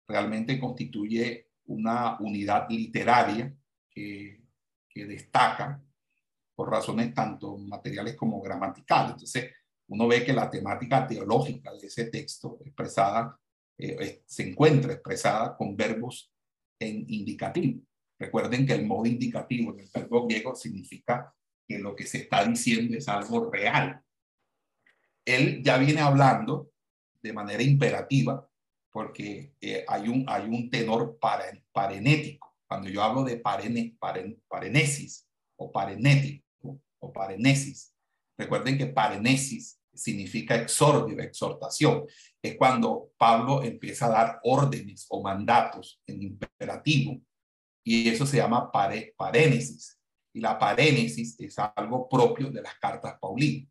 realmente constituye una unidad literaria que, que destaca por razones tanto materiales como gramaticales. Entonces, uno ve que la temática teológica de ese texto expresada eh, se encuentra expresada con verbos en indicativo. Recuerden que el modo indicativo del verbo griego significa que lo que se está diciendo es algo real. Él ya viene hablando de manera imperativa, porque eh, hay, un, hay un tenor parenético. Cuando yo hablo de parene, parenesis o parenético o parenesis, recuerden que parenesis significa exordio, exhortación. Es cuando Pablo empieza a dar órdenes o mandatos en imperativo y eso se llama pare, parénesis. Y la parénesis es algo propio de las cartas paulinas.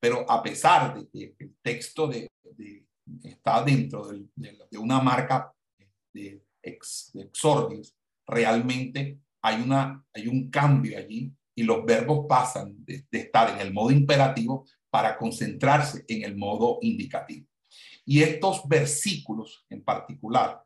Pero a pesar de que el texto de, está dentro de, una marca de, exordios, realmente hay, una, hay un cambio allí y los verbos pasan de, estar en el modo imperativo para concentrarse en el modo indicativo. Y estos versículos en particular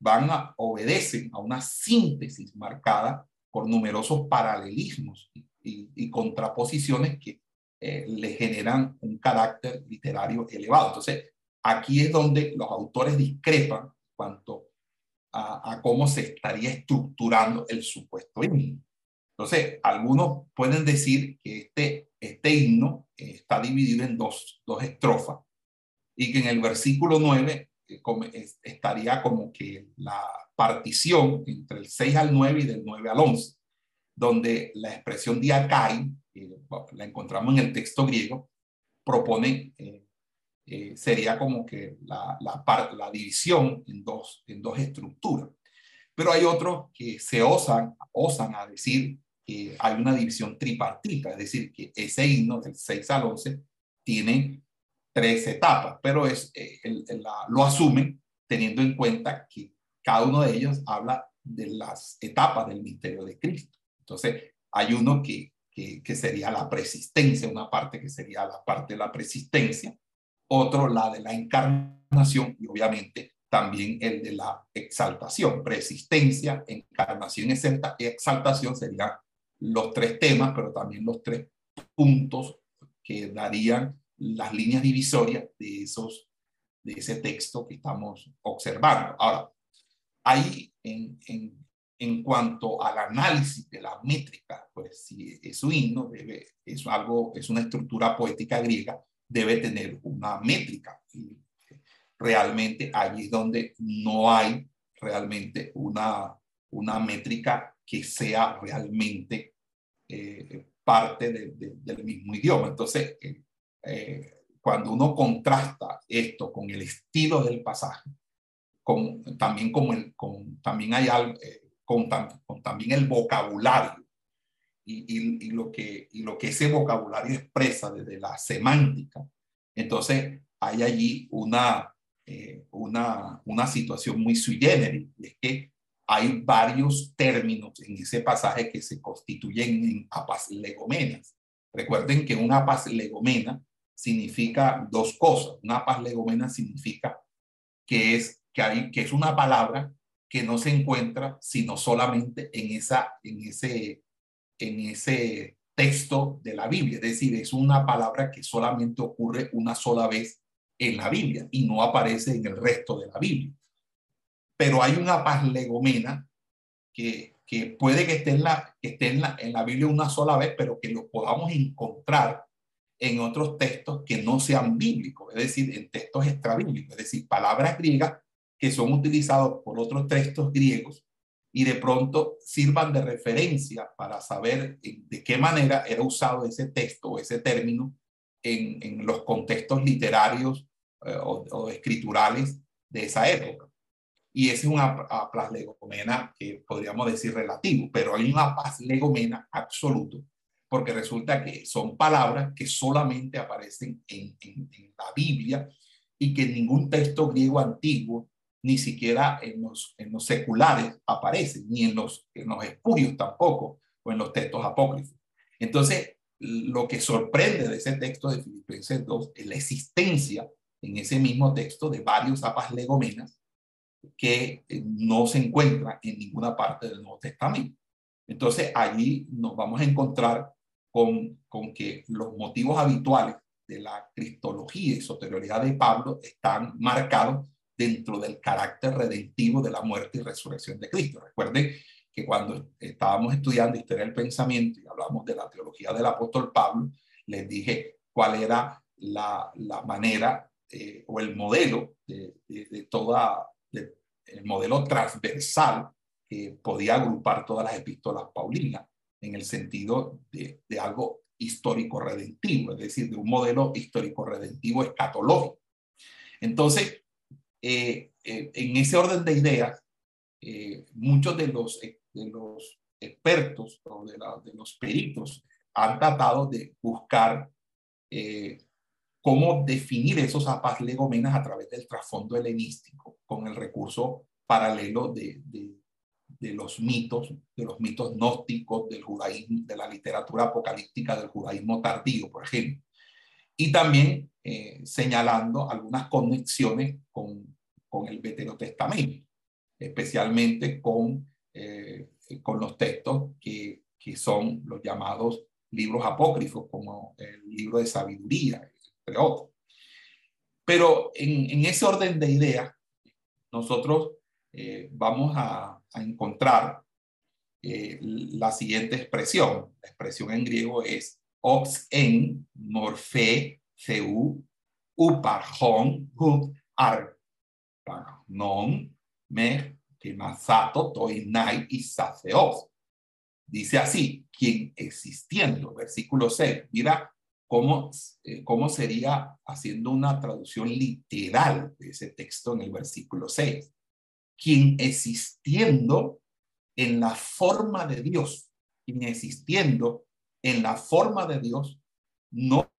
van a obedecen a una síntesis marcada por numerosos paralelismos y, contraposiciones que eh, le generan un carácter literario elevado. Entonces, aquí es donde los autores discrepan cuanto a, cómo se estaría estructurando el supuesto himno. Entonces, algunos pueden decir que este, este himno está dividido en dos, dos estrofas y que en el versículo 9 eh, estaría como que la partición entre el 6 al 9 y del 9 al 11, donde la expresión diakai, eh, la encontramos en el texto griego, propone, eh, eh, sería como que la, la, la división en dos, en dos estructuras. Pero hay otros que se osan, osan a decir que hay una división tripartita, es decir, que ese himno del 6 al 11 tiene tres etapas, pero es, eh, el, la, lo asumen teniendo en cuenta que cada uno de ellos habla de las etapas del misterio de Cristo. Entonces, hay uno que, que, que, sería la persistencia, una parte que sería la parte de la persistencia, otro la de la encarnación y obviamente también el de la exaltación. Persistencia, encarnación y exaltación serían los tres temas, pero también los tres puntos que darían las líneas divisorias de, esos, de ese texto que estamos observando. Ahora, ahí en, en, en cuanto al análisis de la métrica, pues si es un himno, debe, es algo, es una estructura poética griega, debe tener una métrica. Y realmente allí es donde no hay realmente una, una métrica que sea realmente eh, parte de, de, del mismo idioma. Entonces, eh, eh, cuando uno contrasta esto con el estilo del pasaje, con, también, como el, con, también hay algo, eh, con, con, también el vocabulario y, y, y, lo que, y lo que ese vocabulario expresa desde la semántica, entonces hay allí una, eh, una, una situación muy sui generis, es que hay varios términos en ese pasaje que se constituyen en apas legomenas. Recuerden que una apas legomena significa dos cosas. Una paz legomena significa que es, que, hay, que es una palabra que no se encuentra sino solamente en, esa, en, ese, en ese texto de la Biblia. Es decir, es una palabra que solamente ocurre una sola vez en la Biblia y no aparece en el resto de la Biblia. Pero hay una paz legomena que, que puede que esté, en la, esté en, la, en la Biblia una sola vez, pero que lo podamos encontrar en otros textos que no sean bíblicos, es decir, en textos extrabíblicos, es decir, palabras griegas que son utilizados por otros textos griegos y de pronto sirvan de referencia para saber de qué manera era usado ese texto o ese término en, en los contextos literarios eh, o, escriturales de esa época. Y ese es una legomena que podríamos decir relativo, pero hay una legomena absoluto porque resulta que son palabras que solamente aparecen en, en, la Biblia y que ningún texto griego antiguo, ni siquiera en los, en los seculares aparecen, ni en los, en los espurios tampoco, o en los textos apócrifos. Entonces, lo que sorprende de ese texto de Filipenses 2 es la existencia en ese mismo texto de varios apas legomenas que eh, no se encuentran en ninguna parte del Nuevo Testamento. Entonces, allí nos vamos a encontrar con, con que los motivos habituales de la cristología y soterioridad de Pablo están marcados dentro del carácter redentivo de la muerte y resurrección de Cristo. Recuerden que cuando estábamos estudiando historia del pensamiento y hablamos de la teología del apóstol Pablo, les dije cuál era la, la manera eh, o el modelo de, de, de toda, el modelo transversal que podía agrupar todas las epístolas paulinas en el sentido de, algo histórico redentivo, es decir, de un modelo histórico redentivo escatológico. Entonces, eh, eh, en ese orden de ideas, eh, muchos de los, de los expertos o de, los peritos han tratado de buscar cómo definir esos apas legomenas a través del trasfondo helenístico con el recurso paralelo de, de, de los mitos, de los mitos gnósticos del judaísmo, de la literatura apocalíptica del judaísmo tardío, por ejemplo. Y también eh, señalando algunas conexiones con, con el Veterotestamento, especialmente con, eh, con los textos que, que son los llamados libros apócrifos como el libro de sabiduría, Pero en, ese orden de ideas, nosotros eh, vamos a, encontrar eh, la siguiente expresión. La expresión en griego es ox en morfe ceu uparjon hut ar non me masato toinai y saceos. Dice así, quien existiendo, versículo 6, mira cómo, eh, cómo sería haciendo una traducción literal de ese texto en el versículo 6. Quien existiendo en la forma de Dios, quien existiendo en la forma de Dios, no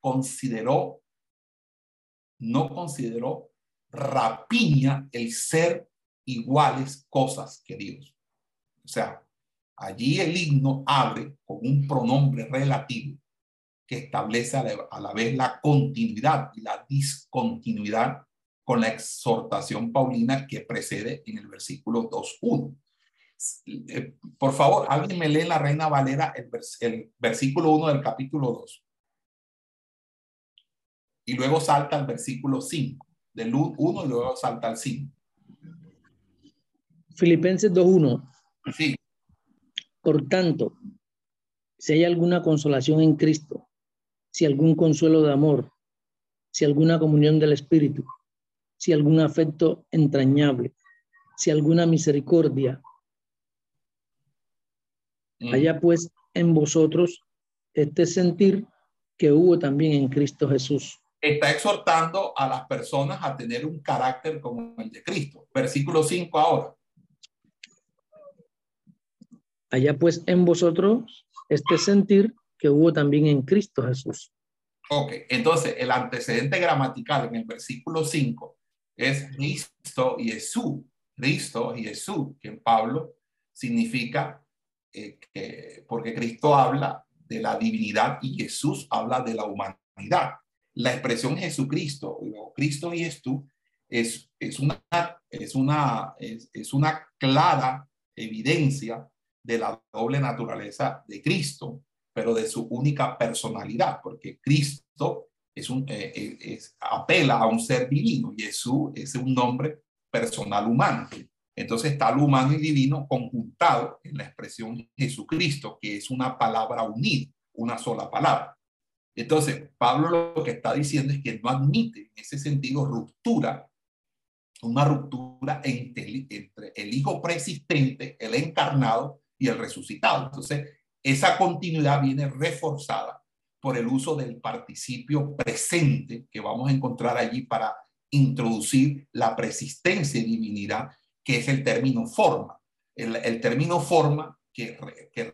consideró, no consideró rapiña el ser iguales cosas que Dios. O sea, allí el himno abre con un pronombre relativo que establece a la, vez la continuidad y la discontinuidad con la exhortación paulina que precede en el versículo 2.1. Eh, por favor, alguien me lee la Reina Valera el, el versículo 1 del capítulo 2. Y luego salta al versículo 5, del 1 y luego salta al 5. Filipenses 2.1. Sí. Por tanto, si hay alguna consolación en Cristo, si algún consuelo de amor, si alguna comunión del Espíritu, si algún afecto entrañable, si alguna misericordia, mm. haya pues en vosotros este sentir que hubo también en Cristo Jesús. Está exhortando a las personas a tener un carácter como el de Cristo. Versículo 5 ahora. Allá pues en vosotros este sentir que hubo también en Cristo Jesús. Ok, entonces el antecedente gramatical en el versículo 5 es Cristo y Jesús. Cristo y Jesús, que en Pablo significa eh, que, porque Cristo habla de la divinidad y Jesús habla de la humanidad. La expresión Jesucristo, o Cristo y Jesús, es, es, una, es, una, es, es una clara evidencia de la doble naturaleza de Cristo, pero de su única personalidad, porque Cristo es un, eh, eh, es, apela a un ser divino Jesús es un nombre personal humano. Entonces está lo humano y divino conjuntado en la expresión Jesucristo, que es una palabra unida, una sola palabra. Entonces, Pablo lo que está diciendo es que no admite en ese sentido ruptura, una ruptura entre, entre el Hijo preexistente, el encarnado, y el resucitado. Entonces, esa continuidad viene reforzada por el uso del participio presente que vamos a encontrar allí para introducir la persistencia y divinidad, que es el término forma. El, término forma que,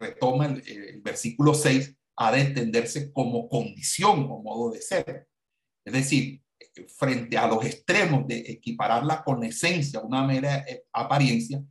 retoma el, versículo 6 ha de entenderse como condición o modo de ser. Es decir, frente a los extremos de equipararla con esencia, una mera eh, apariencia,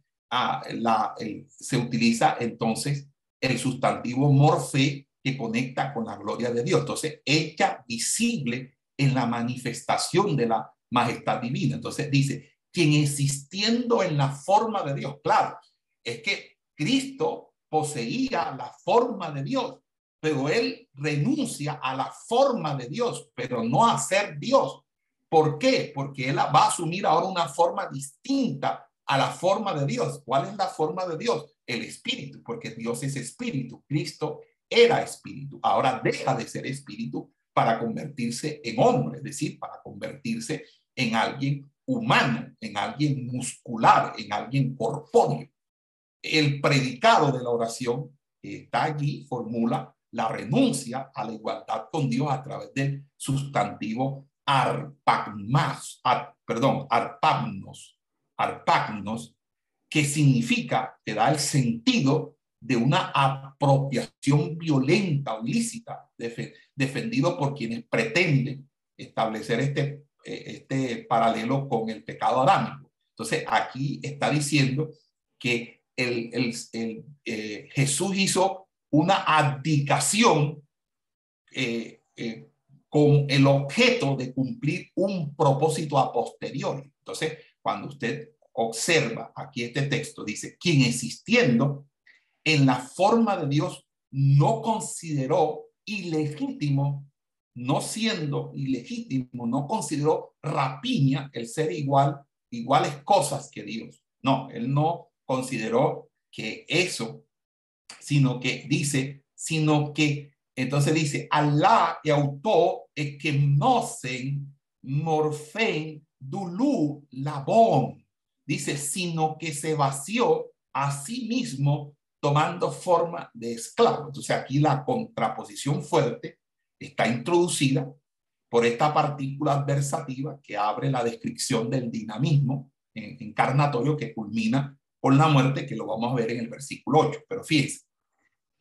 se utiliza entonces el sustantivo morfe que conecta con la gloria de Dios. Entonces, hecha visible en la manifestación de la majestad divina. Entonces dice, quien existiendo en la forma de Dios, claro, es que Cristo poseía la forma de Dios, pero él renuncia a la forma de Dios, pero no a ser Dios. ¿Por qué? Porque él va a asumir ahora una forma distinta a la forma de Dios. ¿Cuál es la forma de Dios? El espíritu, porque Dios es espíritu. Cristo era espíritu. Ahora deja de ser espíritu para convertirse en hombre, es decir, para convertirse en alguien humano, en alguien muscular, en alguien corpóreo. El predicado de la oración está allí, formula la renuncia a la igualdad con Dios a través del sustantivo arpagmas, perdón, arpagnos, arpagnos, que significa, que da el sentido de una apropiación violenta o ilícita, defendido por quienes pretenden establecer este, eh, este paralelo con el pecado adámico. Entonces, aquí está diciendo que el, el, eh, Jesús hizo una abdicación eh, con el objeto de cumplir un propósito a posteriori. Entonces, cuando usted observa aquí este texto, dice, quien existiendo en la forma de Dios no consideró ilegítimo, no siendo ilegítimo, no consideró rapiña el ser igual, iguales cosas que Dios. No, él no consideró que eso, sino que dice, sino que, entonces dice, Alá y autor es que nocen morfen dulu labón. Dice, sino que se vació a sí mismo tomando forma de esclavo. Entonces aquí la contraposición fuerte está introducida por esta partícula adversativa que abre la descripción del dinamismo encarnatorio que culmina con la muerte, que lo vamos a ver en el versículo 8. Pero fíjense,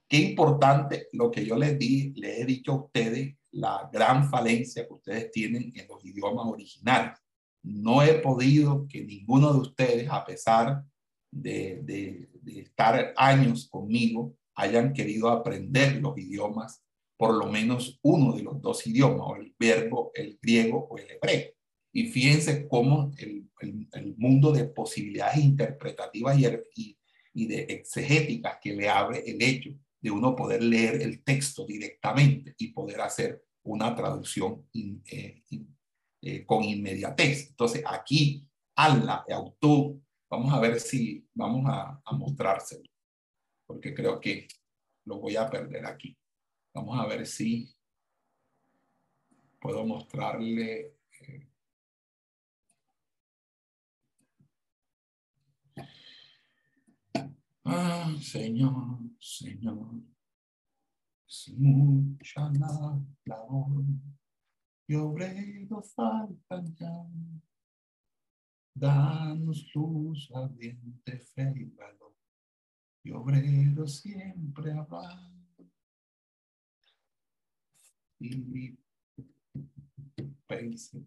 qué importante lo que yo les di, les he dicho a ustedes, la gran falencia que ustedes tienen en los idiomas originales. No he podido que ninguno de ustedes, a pesar de, estar años conmigo, hayan querido aprender los idiomas, por lo menos uno de los dos idiomas, o el verbo, el griego o el hebreo. Y fíjense cómo el, el, mundo de posibilidades interpretativas y, y, de exegéticas que le abre el hecho de uno poder leer el texto directamente y poder hacer una traducción eh, eh, con inmediatez. Entonces, aquí, Allah, autor, vamos a ver si vamos a, mostrárselo, porque creo que lo voy a perder aquí. Vamos a ver si puedo mostrarle Ah, Señor, Señor, es mucha la labor y obreros faltan ya. Danos luz, ardiente fe y valor, y obreros siempre habrá. Y pense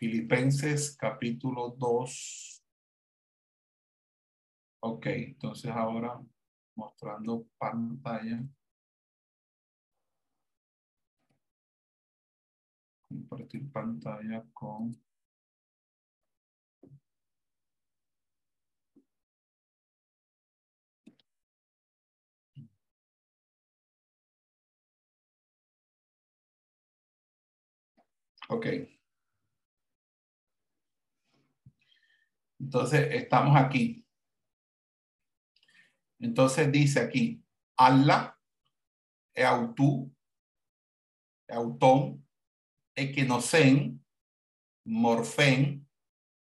Filipenses capítulo 2. Ok, entonces ahora mostrando pantalla. Compartir pantalla con Ok. Entonces, estamos aquí. Entonces dice aquí, Allah, Eautú, Eutón, Equinocen, Morfen,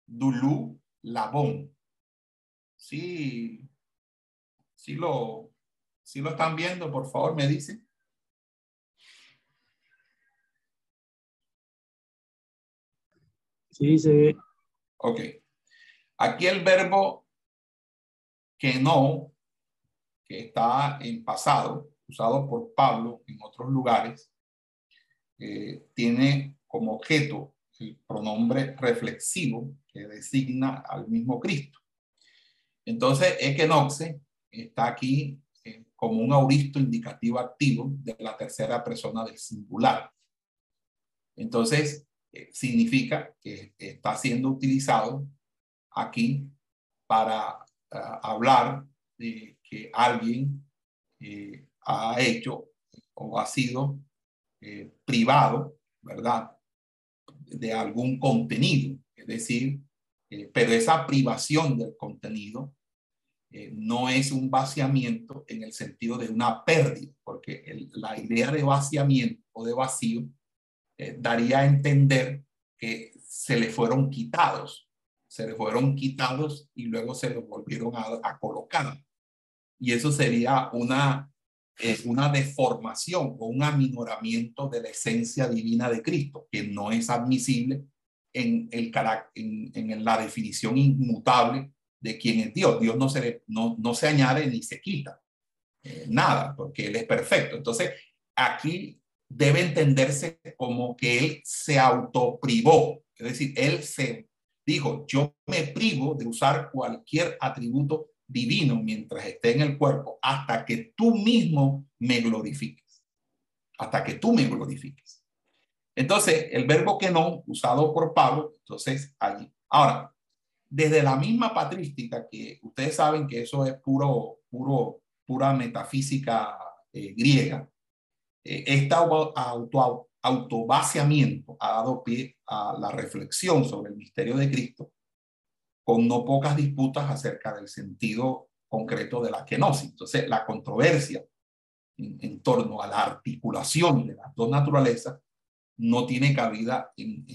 Dulú, Labón. Sí, sí lo, sí lo están viendo, por favor, me dicen. Sí, se ve. Ok. Aquí el verbo que no, que está en pasado, usado por Pablo en otros lugares, eh, tiene como objeto el pronombre reflexivo que designa al mismo Cristo. Entonces, equenoxe está aquí eh, como un auristo indicativo activo de la tercera persona del singular. Entonces, eh, significa que está siendo utilizado aquí para ah, hablar de que alguien ha hecho o ha sido eh, privado, ¿verdad? De algún contenido. Es decir, pero esa privación del contenido eh, no es un vaciamiento en el sentido de una pérdida, porque la idea de vaciamiento o de vacío eh, daría a entender que se le fueron quitados, se le fueron quitados y luego se los volvieron a, colocar. Y eso sería una, eh, una deformación o un aminoramiento de la esencia divina de Cristo, que no es admisible en, el, en, en la definición inmutable de quién es Dios. Dios no se, no, no se añade ni se quita eh, nada, porque Él es perfecto. Entonces, aquí debe entenderse como que Él se autoprivó, es decir, Él se dijo, yo me privo de usar cualquier atributo divino mientras esté en el cuerpo hasta que tú mismo me glorifiques, hasta que tú me glorifiques. Entonces, el verbo que no, usado por Pablo, entonces allí. Ahora, desde la misma patrística, que ustedes saben que eso es puro, puro, pura metafísica eh, griega, eh, este auto, autovaciamiento ha dado pie a la reflexión sobre el misterio de Cristo, con no pocas disputas acerca del sentido concreto de la kenosis. Entonces, la controversia en, torno a la articulación de las dos naturalezas no tiene cabida en,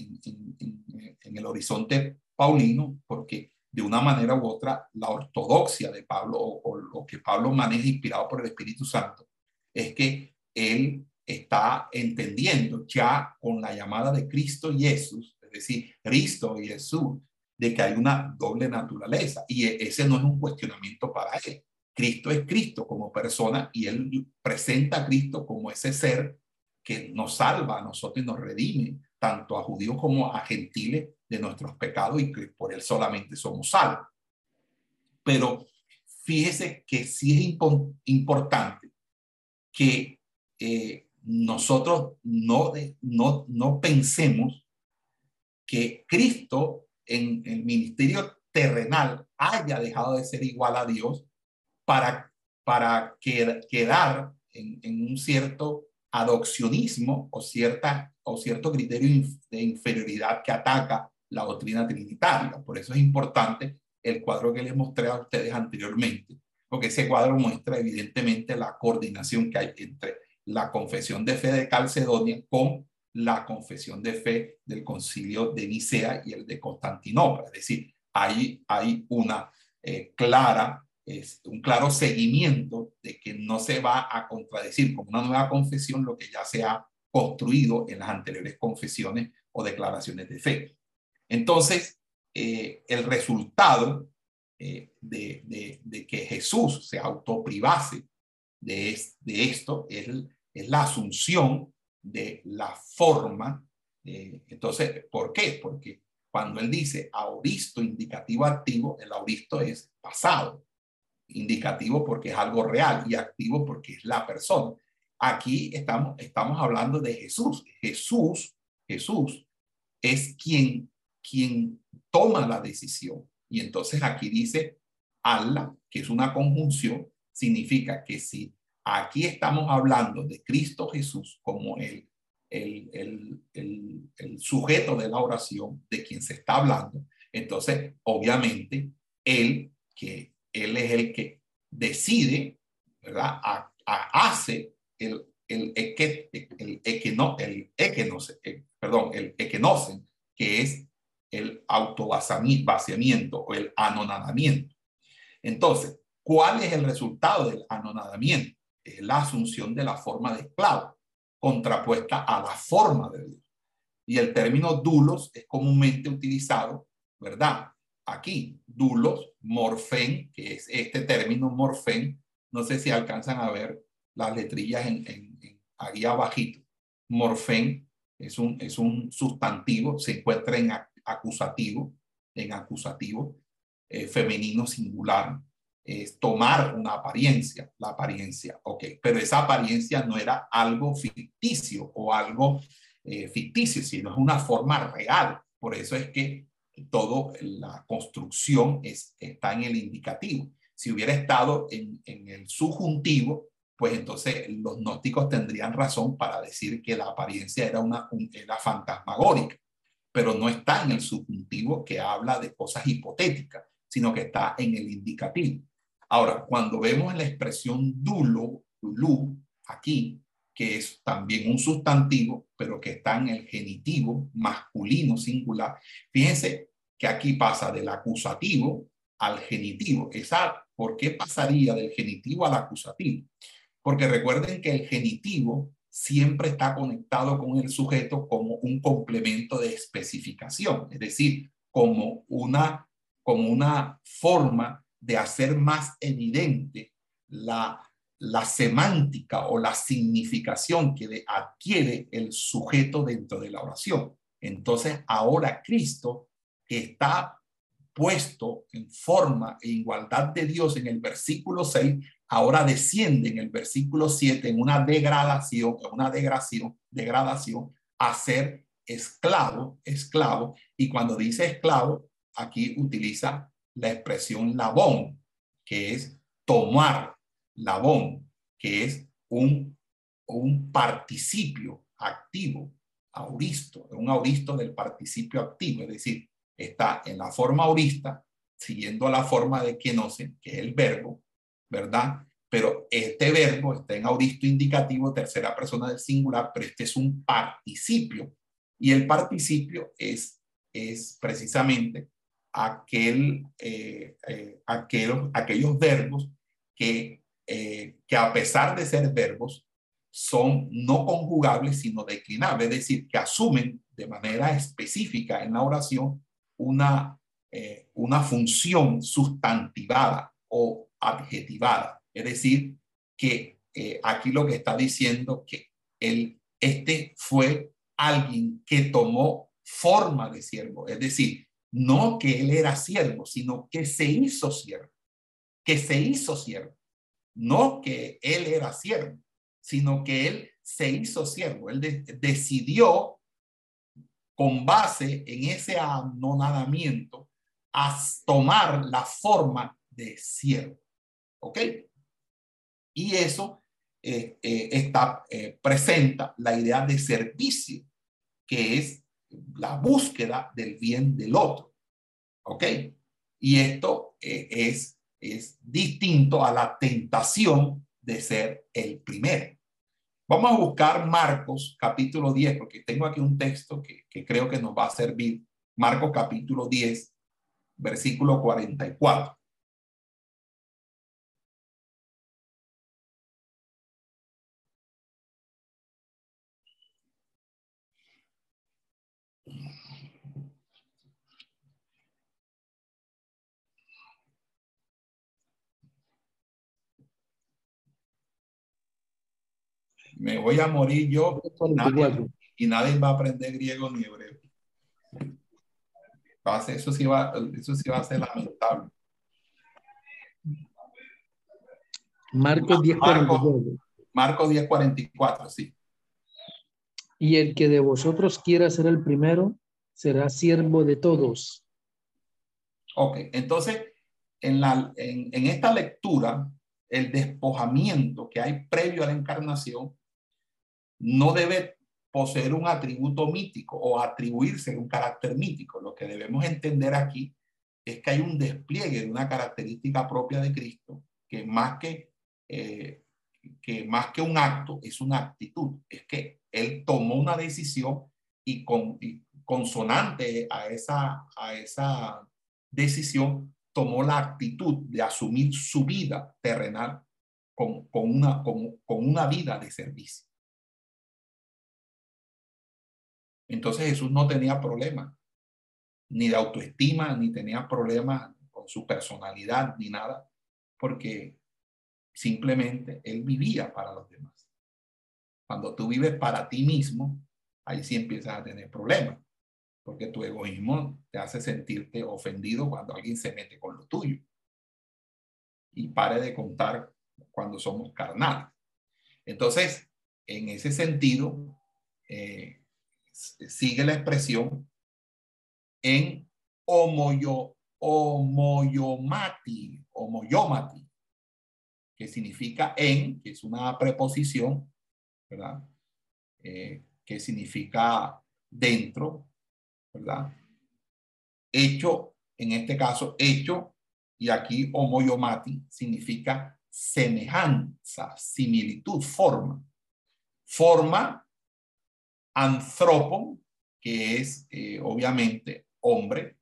en el horizonte paulino, porque de una manera u otra la ortodoxia de Pablo o, lo que Pablo maneja inspirado por el Espíritu Santo es que él está entendiendo ya con la llamada de Cristo Jesús, es decir, Cristo Jesús, de que hay una doble naturaleza y e, ese no es un cuestionamiento para él. Cristo es Cristo como persona y él presenta a Cristo como ese ser que nos salva a nosotros y nos redime, tanto a judíos como a gentiles de nuestros pecados y que por él solamente somos salvos. Pero fíjese que sí es importante que eh, nosotros no, no, no pensemos que Cristo en el ministerio terrenal haya dejado de ser igual a Dios para, para quedar en, un cierto adopcionismo o, cierta, o cierto criterio de inferioridad que ataca la doctrina trinitaria. Por eso es importante el cuadro que les mostré a ustedes anteriormente, porque ese cuadro muestra evidentemente la coordinación que hay entre la confesión de fe de Calcedonia con la confesión de fe del concilio de Nicea y el de Constantinopla. Es decir, ahí hay una eh, clara, un claro seguimiento de que no se va a contradecir con una nueva confesión lo que ya se ha construido en las anteriores confesiones o declaraciones de fe. Entonces, eh, el resultado eh, de, que Jesús se autoprivase de, de esto es, es, la asunción de la forma. Eh, entonces, ¿por qué? Porque cuando él dice auristo indicativo activo, el auristo es pasado, indicativo porque es algo real y activo porque es la persona. Aquí estamos, estamos hablando de Jesús. Jesús, Jesús es quien quien toma la decisión. Y entonces aquí dice Allah, que es una conjunción, significa que si aquí estamos hablando de Cristo Jesús como el, el, el, el, sujeto de la oración de quien se está hablando, entonces obviamente él, que él es el que decide, ¿verdad? hace el, el, el, el, el, el, perdón, el equenocen, que es el autovaciamiento o el anonadamiento. Entonces, ¿cuál es el resultado del anonadamiento? Es la asunción de la forma de esclavo, contrapuesta a la forma de Dios. Y el término dulos es comúnmente utilizado, ¿verdad? Aquí, dulos, morfen, que es este término morfen, no sé si alcanzan a ver las letrillas en, en, en ahí abajito. Morfen es un, es un sustantivo, se encuentra en acusativo, en acusativo, eh, femenino singular, es tomar una apariencia, la apariencia, ok, pero esa apariencia no era algo ficticio o algo eh, ficticio, sino es una forma real. Por eso es que todo la construcción es, está en el indicativo. Si hubiera estado en, en el subjuntivo, pues entonces los gnósticos tendrían razón para decir que la apariencia era, una, era fantasmagórica pero no está en el subjuntivo que habla de cosas hipotéticas, sino que está en el indicativo. Ahora, cuando vemos la expresión dulo, dulu, aquí, que es también un sustantivo, pero que está en el genitivo masculino singular, fíjense que aquí pasa del acusativo al genitivo. Esa, ¿Por qué pasaría del genitivo al acusativo? Porque recuerden que el genitivo siempre está conectado con el sujeto como un complemento de especificación, es decir, como una, como una forma de hacer más evidente la, la semántica o la significación que adquiere el sujeto dentro de la oración. Entonces, ahora Cristo que está puesto en forma e igualdad de Dios en el versículo 6, ahora desciende en el versículo 7 en una degradación, una degradación, degradación a ser esclavo, esclavo. Y cuando dice esclavo, aquí utiliza la expresión labón, que es tomar, labón, que es un, un participio activo, auristo, un auristo del participio activo, es decir, está en la forma aurista, siguiendo la forma de quenosen, que es el verbo, ¿verdad? Pero este verbo está en auristo indicativo, tercera persona del singular, pero este es un participio. Y el participio es, es precisamente aquel, eh, eh, aquellos verbos que, eh, que a pesar de ser verbos, son no conjugables, sino declinables, es decir, que asumen de manera específica en la oración una, una función sustantivada o adjetivada. Es decir, que aquí lo que está diciendo que el, este fue alguien que tomó forma de siervo. Es decir, no que él era siervo, sino que se hizo siervo. Que se hizo siervo. No que él era siervo, sino que él se hizo siervo. Él decidió con base en ese anonadamiento a tomar la forma de siervo. ¿Ok? Y eso eh, eh, está, eh, presenta la idea de servicio, que es la búsqueda del bien del otro. ¿Ok? Y esto es, es distinto a la tentación de ser el primero. Vamos a buscar Marcos capítulo 10, porque tengo aquí un texto que, que creo que nos va a servir. Marcos capítulo 10, versículo 44. Me voy a morir yo y nadie, va a aprender griego ni hebreo. Eso sí va, eso sí va a ser lamentable. Marcos 10:44. Marcos 10:44, sí. Y el que de vosotros quiera ser el primero será siervo de todos. Ok, entonces en, la, en, en esta lectura, el despojamiento que hay previo a la encarnación no debe poseer un atributo mítico o atribuirse un carácter mítico. Lo que debemos entender aquí es que hay un despliegue de una característica propia de Cristo que más que, eh, que más que un acto es una actitud. Es que Él tomó una decisión y, con, consonante a esa, a esa decisión tomó la actitud de asumir su vida terrenal con, con una, con una vida de servicio. Entonces Jesús no tenía problemas, ni de autoestima, ni tenía problemas con su personalidad, ni nada, porque simplemente él vivía para los demás. Cuando tú vives para ti mismo, ahí sí empiezas a tener problemas, porque tu egoísmo te hace sentirte ofendido cuando alguien se mete con lo tuyo. Y pare de contar cuando somos carnales. Entonces, en ese sentido, eh, sigue la expresión en homoyo, homoyomati, homoyomati, que significa en, que es una preposición, ¿verdad? Eh, que significa dentro, ¿verdad? Hecho, en este caso, hecho y aquí homoyomati significa semejanza, similitud, forma. Forma anthropon, que es eh, obviamente hombre,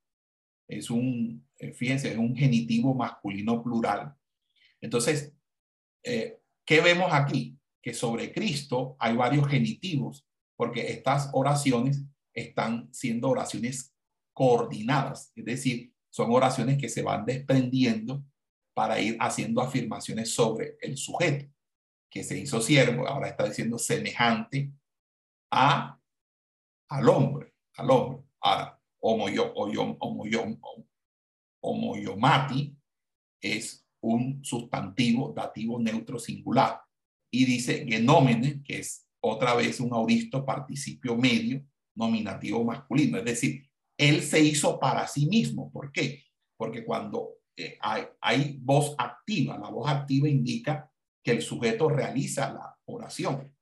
es un, eh, fíjense, es un genitivo masculino plural. Entonces, eh, ¿qué vemos aquí? Que sobre Cristo hay varios genitivos, porque estas oraciones están siendo oraciones coordinadas, es decir, son oraciones que se van desprendiendo para ir haciendo afirmaciones sobre el sujeto, que se hizo siervo, ahora está diciendo semejante a, al hombre, al hombre. Ahora, homoyo, homoyo, homoyomati es un sustantivo dativo neutro singular. Y dice genómene, que es otra vez un auristo participio medio nominativo masculino. Es decir, él se hizo para sí mismo. ¿Por qué? Porque cuando eh, hay voz activa, la voz activa indica que el sujeto realiza la oración.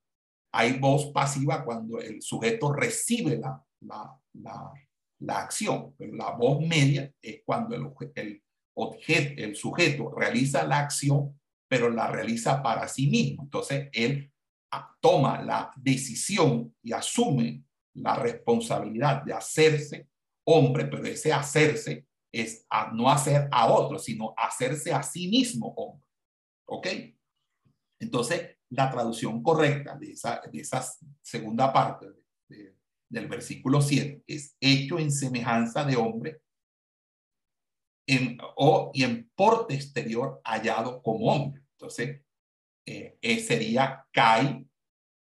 Hay voz pasiva cuando el sujeto recibe la, la, la, la acción. Pero la voz media es cuando el, el, objeto, el sujeto realiza la acción, pero la realiza para sí mismo. Entonces, él toma la decisión y asume la responsabilidad de hacerse hombre, pero ese hacerse es a no hacer a otro, sino hacerse a sí mismo hombre. ¿Ok? Entonces, la traducción correcta de esa, de esa segunda parte del versículo 7 es hecho en semejanza de hombre en, o y en porte exterior hallado como hombre. Entonces, eh, eh, sería kai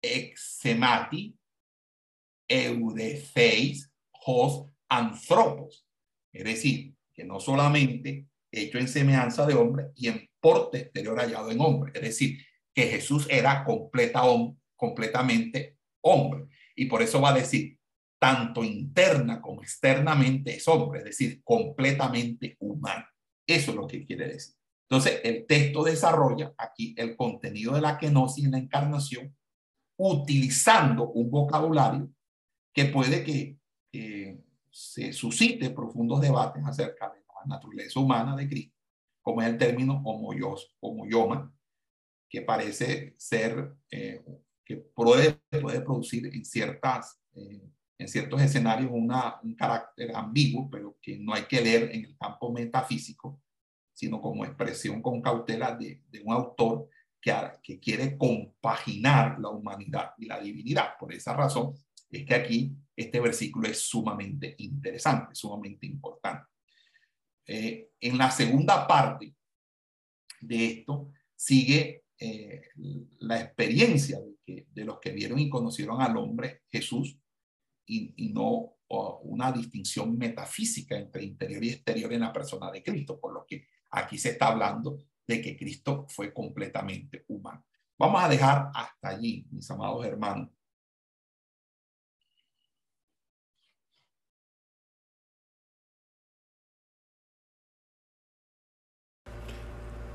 exemati eudeseis hos anthropos. Es decir, que no solamente hecho en semejanza de hombre y en porte exterior hallado en hombre. Es decir, que Jesús era completa, completamente hombre. Y por eso va a decir, tanto interna como externamente es hombre, es decir, completamente humano. Eso es lo que quiere decir. Entonces, el texto desarrolla aquí el contenido de la kenosis en la encarnación, utilizando un vocabulario que puede que se suscite profundos debates acerca de la naturaleza humana de Cristo, como es el término homoyos, homoyoma, que parece ser, eh, que puede, puede producir en, ciertas, eh, en ciertos escenarios una, un carácter ambiguo, pero que no hay que leer en el campo metafísico, sino como expresión con cautela de, de un autor que, que quiere compaginar la humanidad y la divinidad. Por esa razón es que aquí este versículo es sumamente interesante, sumamente importante. Eh, en la segunda parte de esto sigue eh, la experiencia de, que, de, los que vieron y conocieron al hombre Jesús y, y no una distinción metafísica entre interior y exterior en la persona de Cristo, por lo que aquí se está hablando de que Cristo fue completamente humano. Vamos a dejar hasta allí, mis amados hermanos,